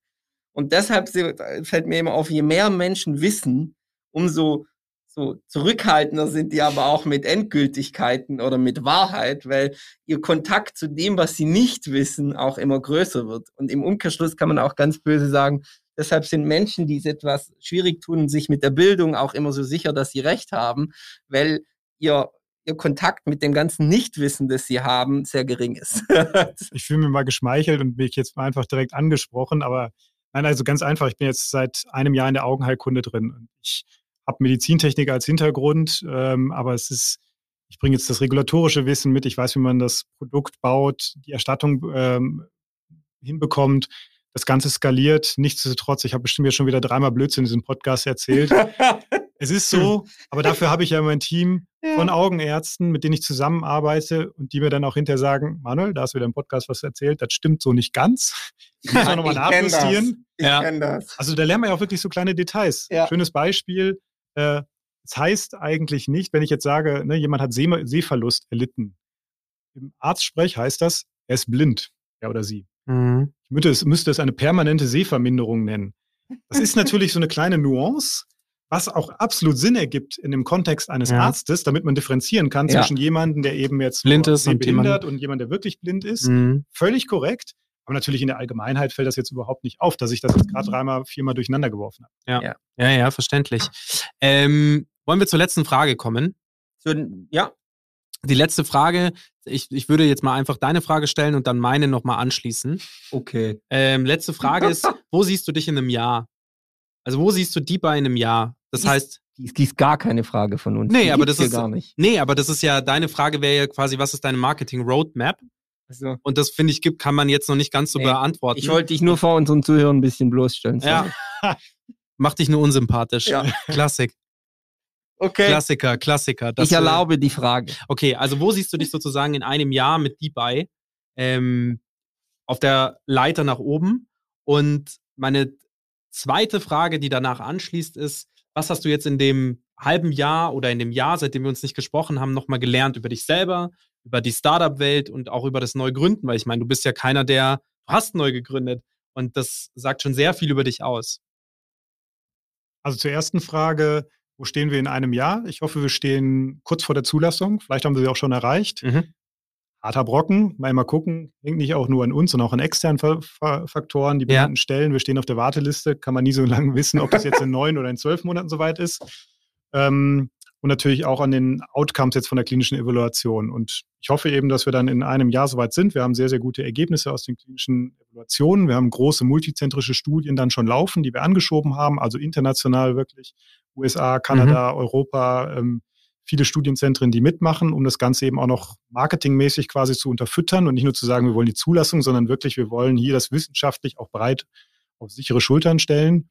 Und deshalb fällt mir immer auf, je mehr Menschen wissen, umso so zurückhaltender sind die aber auch mit Endgültigkeiten oder mit Wahrheit, weil ihr Kontakt zu dem, was sie nicht wissen, auch immer größer wird. Und im Umkehrschluss kann man auch ganz böse sagen, Deshalb sind Menschen, die es etwas schwierig tun, sich mit der Bildung auch immer so sicher, dass sie recht haben, weil ihr ihr Kontakt mit dem ganzen Nichtwissen, das sie haben, sehr gering ist. ich fühle mich mal geschmeichelt und bin jetzt einfach direkt angesprochen, aber nein, also ganz einfach, ich bin jetzt seit einem Jahr in der Augenheilkunde drin. Ich habe Medizintechnik als Hintergrund, ähm, aber es ist, ich bringe jetzt das regulatorische Wissen mit, ich weiß, wie man das Produkt baut, die Erstattung ähm, hinbekommt, das Ganze skaliert. Nichtsdestotrotz, ich habe bestimmt jetzt schon wieder dreimal Blödsinn in diesem Podcast erzählt. es ist so, aber dafür habe ich ja mein Team von Augenärzten, mit denen ich zusammenarbeite und die mir dann auch hinterher sagen, Manuel, da hast du wieder im Podcast was erzählt, das stimmt so nicht ganz. Ich muss auch nochmal nachjustieren. Ich ja. kenne das. Also da lernen wir ja auch wirklich so kleine Details. Ja. Schönes Beispiel. Äh, das heißt eigentlich nicht, wenn ich jetzt sage, ne, jemand hat Seh Sehverlust erlitten. Im Arztsprech heißt das, er ist blind, er oder sie. Mhm. Ich müsste es, müsste es eine permanente Sehverminderung nennen. Das ist natürlich so eine kleine Nuance, was auch absolut Sinn ergibt in dem Kontext eines Ja. Arztes, damit man differenzieren kann Ja. zwischen jemandem, der eben jetzt Blind ist und behindert und jemand, der wirklich blind ist. Mhm. Völlig korrekt. Aber natürlich in der Allgemeinheit fällt das jetzt überhaupt nicht auf, dass ich das jetzt gerade dreimal, viermal durcheinander geworfen habe. Ja, ja, verständlich. Ähm, wollen wir zur letzten Frage kommen? Ja, Die letzte Frage, ich, ich würde jetzt mal einfach deine Frage stellen und dann meine nochmal anschließen. okay. Ähm, letzte Frage ist, wo siehst du dich in einem Jahr? Also wo siehst du die bei in einem Jahr? Das Ist- heißt, Die ist, die ist gar keine Frage von uns. Nee, Die aber das ist- gar nicht. nee, aber das ist ja, deine Frage wäre ja quasi, was ist deine Marketing-Roadmap? Also, Und das finde ich, gibt, kann man jetzt noch nicht ganz so Nee, beantworten. ich wollte dich nur vor unseren Zuhörern ein bisschen bloßstellen. sorry. ja. Mach dich nur unsympathisch. Ja. Klassik. Okay. Klassiker, Klassiker. Das, ich erlaube die Frage. Äh, okay, also wo siehst du dich sozusagen in einem Jahr mit DeBuy ähm, auf der Leiter nach oben? Und meine zweite Frage, die danach anschließt, ist, was hast du jetzt in dem halben Jahr oder in dem Jahr, seitdem wir uns nicht gesprochen haben, nochmal gelernt über dich selber, über die Startup-Welt und auch über das Neugründen? Weil ich meine, du bist ja keiner, der, du hast neu gegründet. Und das sagt schon sehr viel über dich aus. Also zur ersten Frage, wo stehen wir in einem Jahr? Ich hoffe, wir stehen kurz vor der Zulassung. Vielleicht haben wir sie auch schon erreicht. Mhm. Harter Brocken, mal mal gucken, hängt nicht auch nur an uns, sondern auch an externen Fa Fa Faktoren, die Ja. benannten Stellen. Wir stehen auf der Warteliste, kann man nie so lange wissen, ob das jetzt in neun oder in zwölf Monaten soweit ist. Ähm, und natürlich auch an den Outcomes jetzt von der klinischen Evaluation. Und ich hoffe eben, dass wir dann in einem Jahr soweit sind. Wir haben sehr, sehr gute Ergebnisse aus den klinischen Evaluationen. Wir haben große multizentrische Studien dann schon laufen, die wir angeschoben haben, also international wirklich. USA, Kanada, Europa, ähm, viele Studienzentren, die mitmachen, um das Ganze eben auch noch marketingmäßig quasi zu unterfüttern und nicht nur zu sagen, wir wollen die Zulassung, sondern wirklich, wir wollen hier das wissenschaftlich auch breit auf sichere Schultern stellen.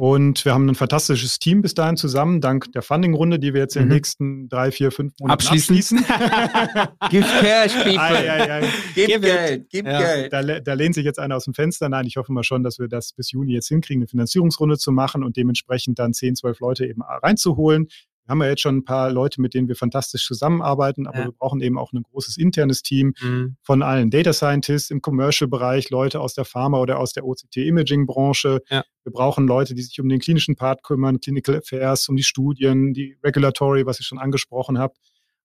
Und wir haben ein fantastisches Team bis dahin zusammen, dank der Funding-Runde, die wir jetzt in den Mhm. nächsten drei, vier, fünf Monaten Abschließen. Give cash, people. Ei, ei, ei. Gib Gib. Geld, gib Ja. Geld. Da, da lehnt sich jetzt einer aus dem Fenster. Nein, ich hoffe mal schon, dass wir das bis Juni jetzt hinkriegen, eine Finanzierungsrunde zu machen und dementsprechend dann 10, 12 Leute eben reinzuholen. Wir haben ja jetzt schon ein paar Leute, mit denen wir fantastisch zusammenarbeiten, aber Ja. wir brauchen eben auch ein großes internes Team Mhm. von allen Data Scientists im Commercial-Bereich, Leute aus der Pharma- oder aus der OCT-Imaging-Branche. Ja. Wir brauchen Leute, die sich um den klinischen Part kümmern, Clinical Affairs, um die Studien, die Regulatory, was ich schon angesprochen habe.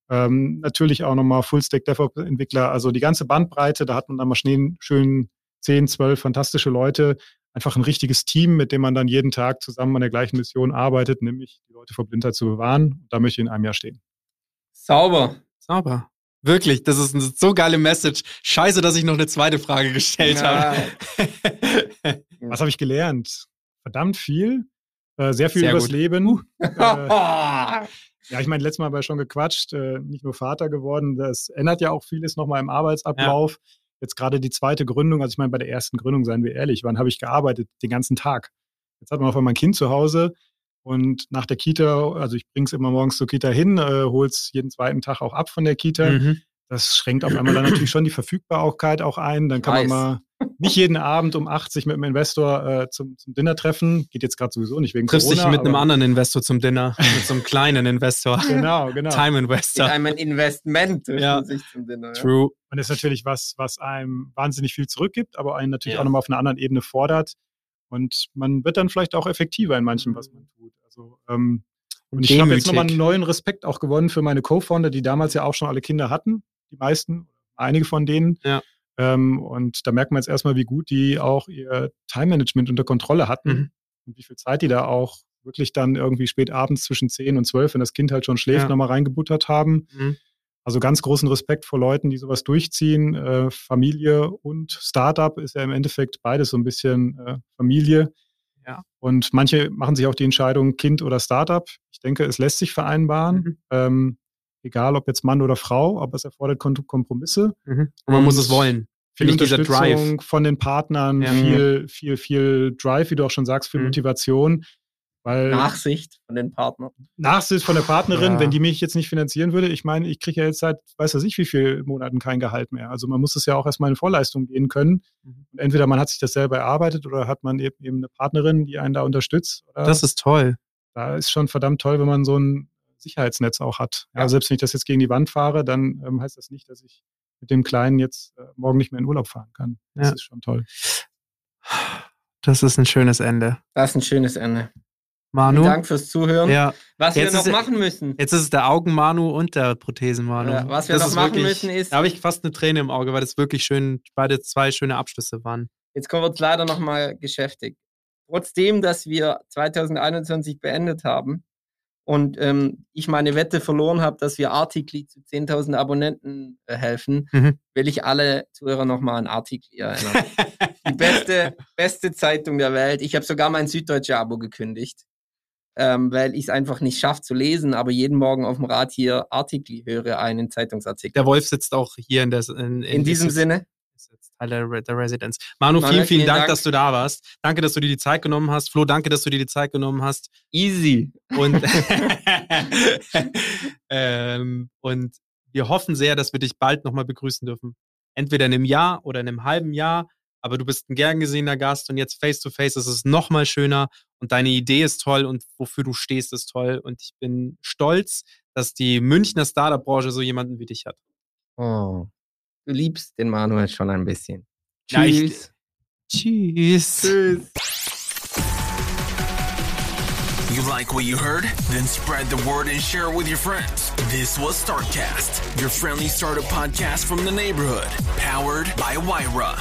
Ähm, natürlich auch nochmal Full-Stack DevOps-Entwickler, also die ganze Bandbreite, da hat man dann mal schnell schön 10, 12 fantastische Leute, einfach ein richtiges Team, mit dem man dann jeden Tag zusammen an der gleichen Mission arbeitet, nämlich die Leute vor Blindheit zu bewahren. Da möchte ich in einem Jahr stehen. Sauber. Sauber. Wirklich, das ist eine so geile Message. Scheiße, dass ich noch eine zweite Frage gestellt Ja. habe. Was habe ich gelernt? Verdammt viel. Äh, sehr viel Sehr übers gut. Leben. Äh, ja. ja, ich meine, letztes Mal habe ich schon gequatscht, äh, nicht nur Vater geworden. Das ändert ja auch vieles nochmal im Arbeitsablauf. Jetzt gerade die zweite Gründung, also ich meine, bei der ersten Gründung, seien wir ehrlich, wann habe ich gearbeitet? Den ganzen Tag. Jetzt hat man auf einmal ein Kind zu Hause und nach der Kita, also ich bringe es immer morgens zur Kita hin, äh, hole es jeden zweiten Tag auch ab von der Kita. Mhm. Das schränkt auf einmal dann natürlich schon die Verfügbarkeit auch ein. Dann kann Weiß. man mal nicht jeden Abend um 8 sich mit einem Investor äh, zum, zum Dinner treffen. Geht jetzt gerade sowieso nicht wegen Triffst dich Corona. mit einem anderen Investor zum Dinner, mit so einem kleinen Investor. Genau, genau. Time In Investor. einem Investment trifft Ja. sich zum Dinner. Ja. True. Und das ist natürlich was, was einem wahnsinnig viel zurückgibt, aber einen natürlich Ja. auch nochmal auf einer anderen Ebene fordert. Und man wird dann vielleicht auch effektiver in manchem, was man tut. Also, ähm, und ich habe jetzt nochmal einen neuen Respekt auch gewonnen für meine Co-Founder, die damals ja auch schon alle Kinder hatten. Die meisten, einige von denen. Ja. Ähm, und da merkt man jetzt erstmal, wie gut die auch ihr Time-Management unter Kontrolle hatten Mhm. und wie viel Zeit die da auch wirklich dann irgendwie spät abends zwischen 10 und 12, wenn das Kind halt schon schläft, Ja. nochmal reingebuttert haben. Mhm. Also ganz großen Respekt vor Leuten, die sowas durchziehen. Äh, Familie und Startup ist ja im Endeffekt beides so ein bisschen äh, Familie. Ja. Und manche machen sich auch die Entscheidung Kind oder Startup. Ich denke, es lässt sich vereinbaren. Mhm. Ähm, egal ob jetzt Mann oder Frau, aber es erfordert Kompromisse. Mhm. Und man muss es wollen. Viel Finde ich dieser Unterstützung Drive. von den Partnern, Ja. viel, viel, viel Drive, wie du auch schon sagst, viel Mhm. Motivation. Weil Nachsicht von den Partnern. Nachsicht von der Partnerin, Ja. wenn die mich jetzt nicht finanzieren würde, ich meine, ich kriege ja jetzt seit, weiß was ich, wie viele Monaten kein Gehalt mehr. Also man muss es ja auch erstmal in Vorleistung gehen können. Mhm. Und entweder man hat sich das selber erarbeitet oder hat man eben, eben eine Partnerin, die einen da unterstützt. Oder Das ist toll. da ist schon verdammt toll, wenn man so ein Sicherheitsnetz auch hat. Ja. Selbst wenn ich das jetzt gegen die Wand fahre, dann ähm, heißt das nicht, dass ich mit dem Kleinen jetzt äh, morgen nicht mehr in Urlaub fahren kann. Das Ja. ist schon toll. Das ist ein schönes Ende. Das ist ein schönes Ende. Manu? Vielen Dank fürs Zuhören. Ja, Was Jetzt wir noch ist- machen müssen. jetzt ist es der Augen-Manu und der Prothesen-Manu. Ja, was wir Das noch machen wirklich- müssen ist- Da habe ich fast eine Träne im Auge, weil das wirklich schön, beide zwei schöne Abschlüsse waren. Jetzt kommen wir uns leider nochmal geschäftigt. Trotzdem, dass wir 2021 beendet haben und ähm, ich meine Wette verloren habe, dass wir Artikli zu 10.000 Abonnenten äh, helfen, Mhm. will ich alle Zuhörer nochmal an Artikli erinnern. Die beste, beste Zeitung der Welt. Ich habe sogar mein süddeutsche Abo gekündigt, ähm, weil ich es einfach nicht schaffe zu lesen, aber jeden Morgen auf dem Rad hier Artikli höre, einen Zeitungsartikel. Der Wolf sitzt auch hier in, der, in, In diesem ist- Sinne, der, der Residenz. Manu, Manu, vielen, vielen vielen Dank, Dank. dass du da warst. Danke, dass du dir die Zeit genommen hast. Flo, danke, dass du dir die Zeit genommen hast. easy. Und, ähm, und wir hoffen sehr, dass wir dich bald nochmal begrüßen dürfen. Entweder in einem Jahr oder in einem halben Jahr. Aber du bist ein gern gesehener Gast und jetzt face to face ist es nochmal schöner und deine Idee ist toll und wofür du stehst ist toll. Und ich bin stolz, dass die Münchner Startup-Branche so jemanden wie dich hat. Oh. Du liebst den Manuel schon ein bisschen. Ja, ich- Tschüss. Tschüss. Tschüss. You like what you heard? Then spread the word and share it with your friends. This was Startcast, your friendly startup podcast from the neighborhood, powered by Wyra.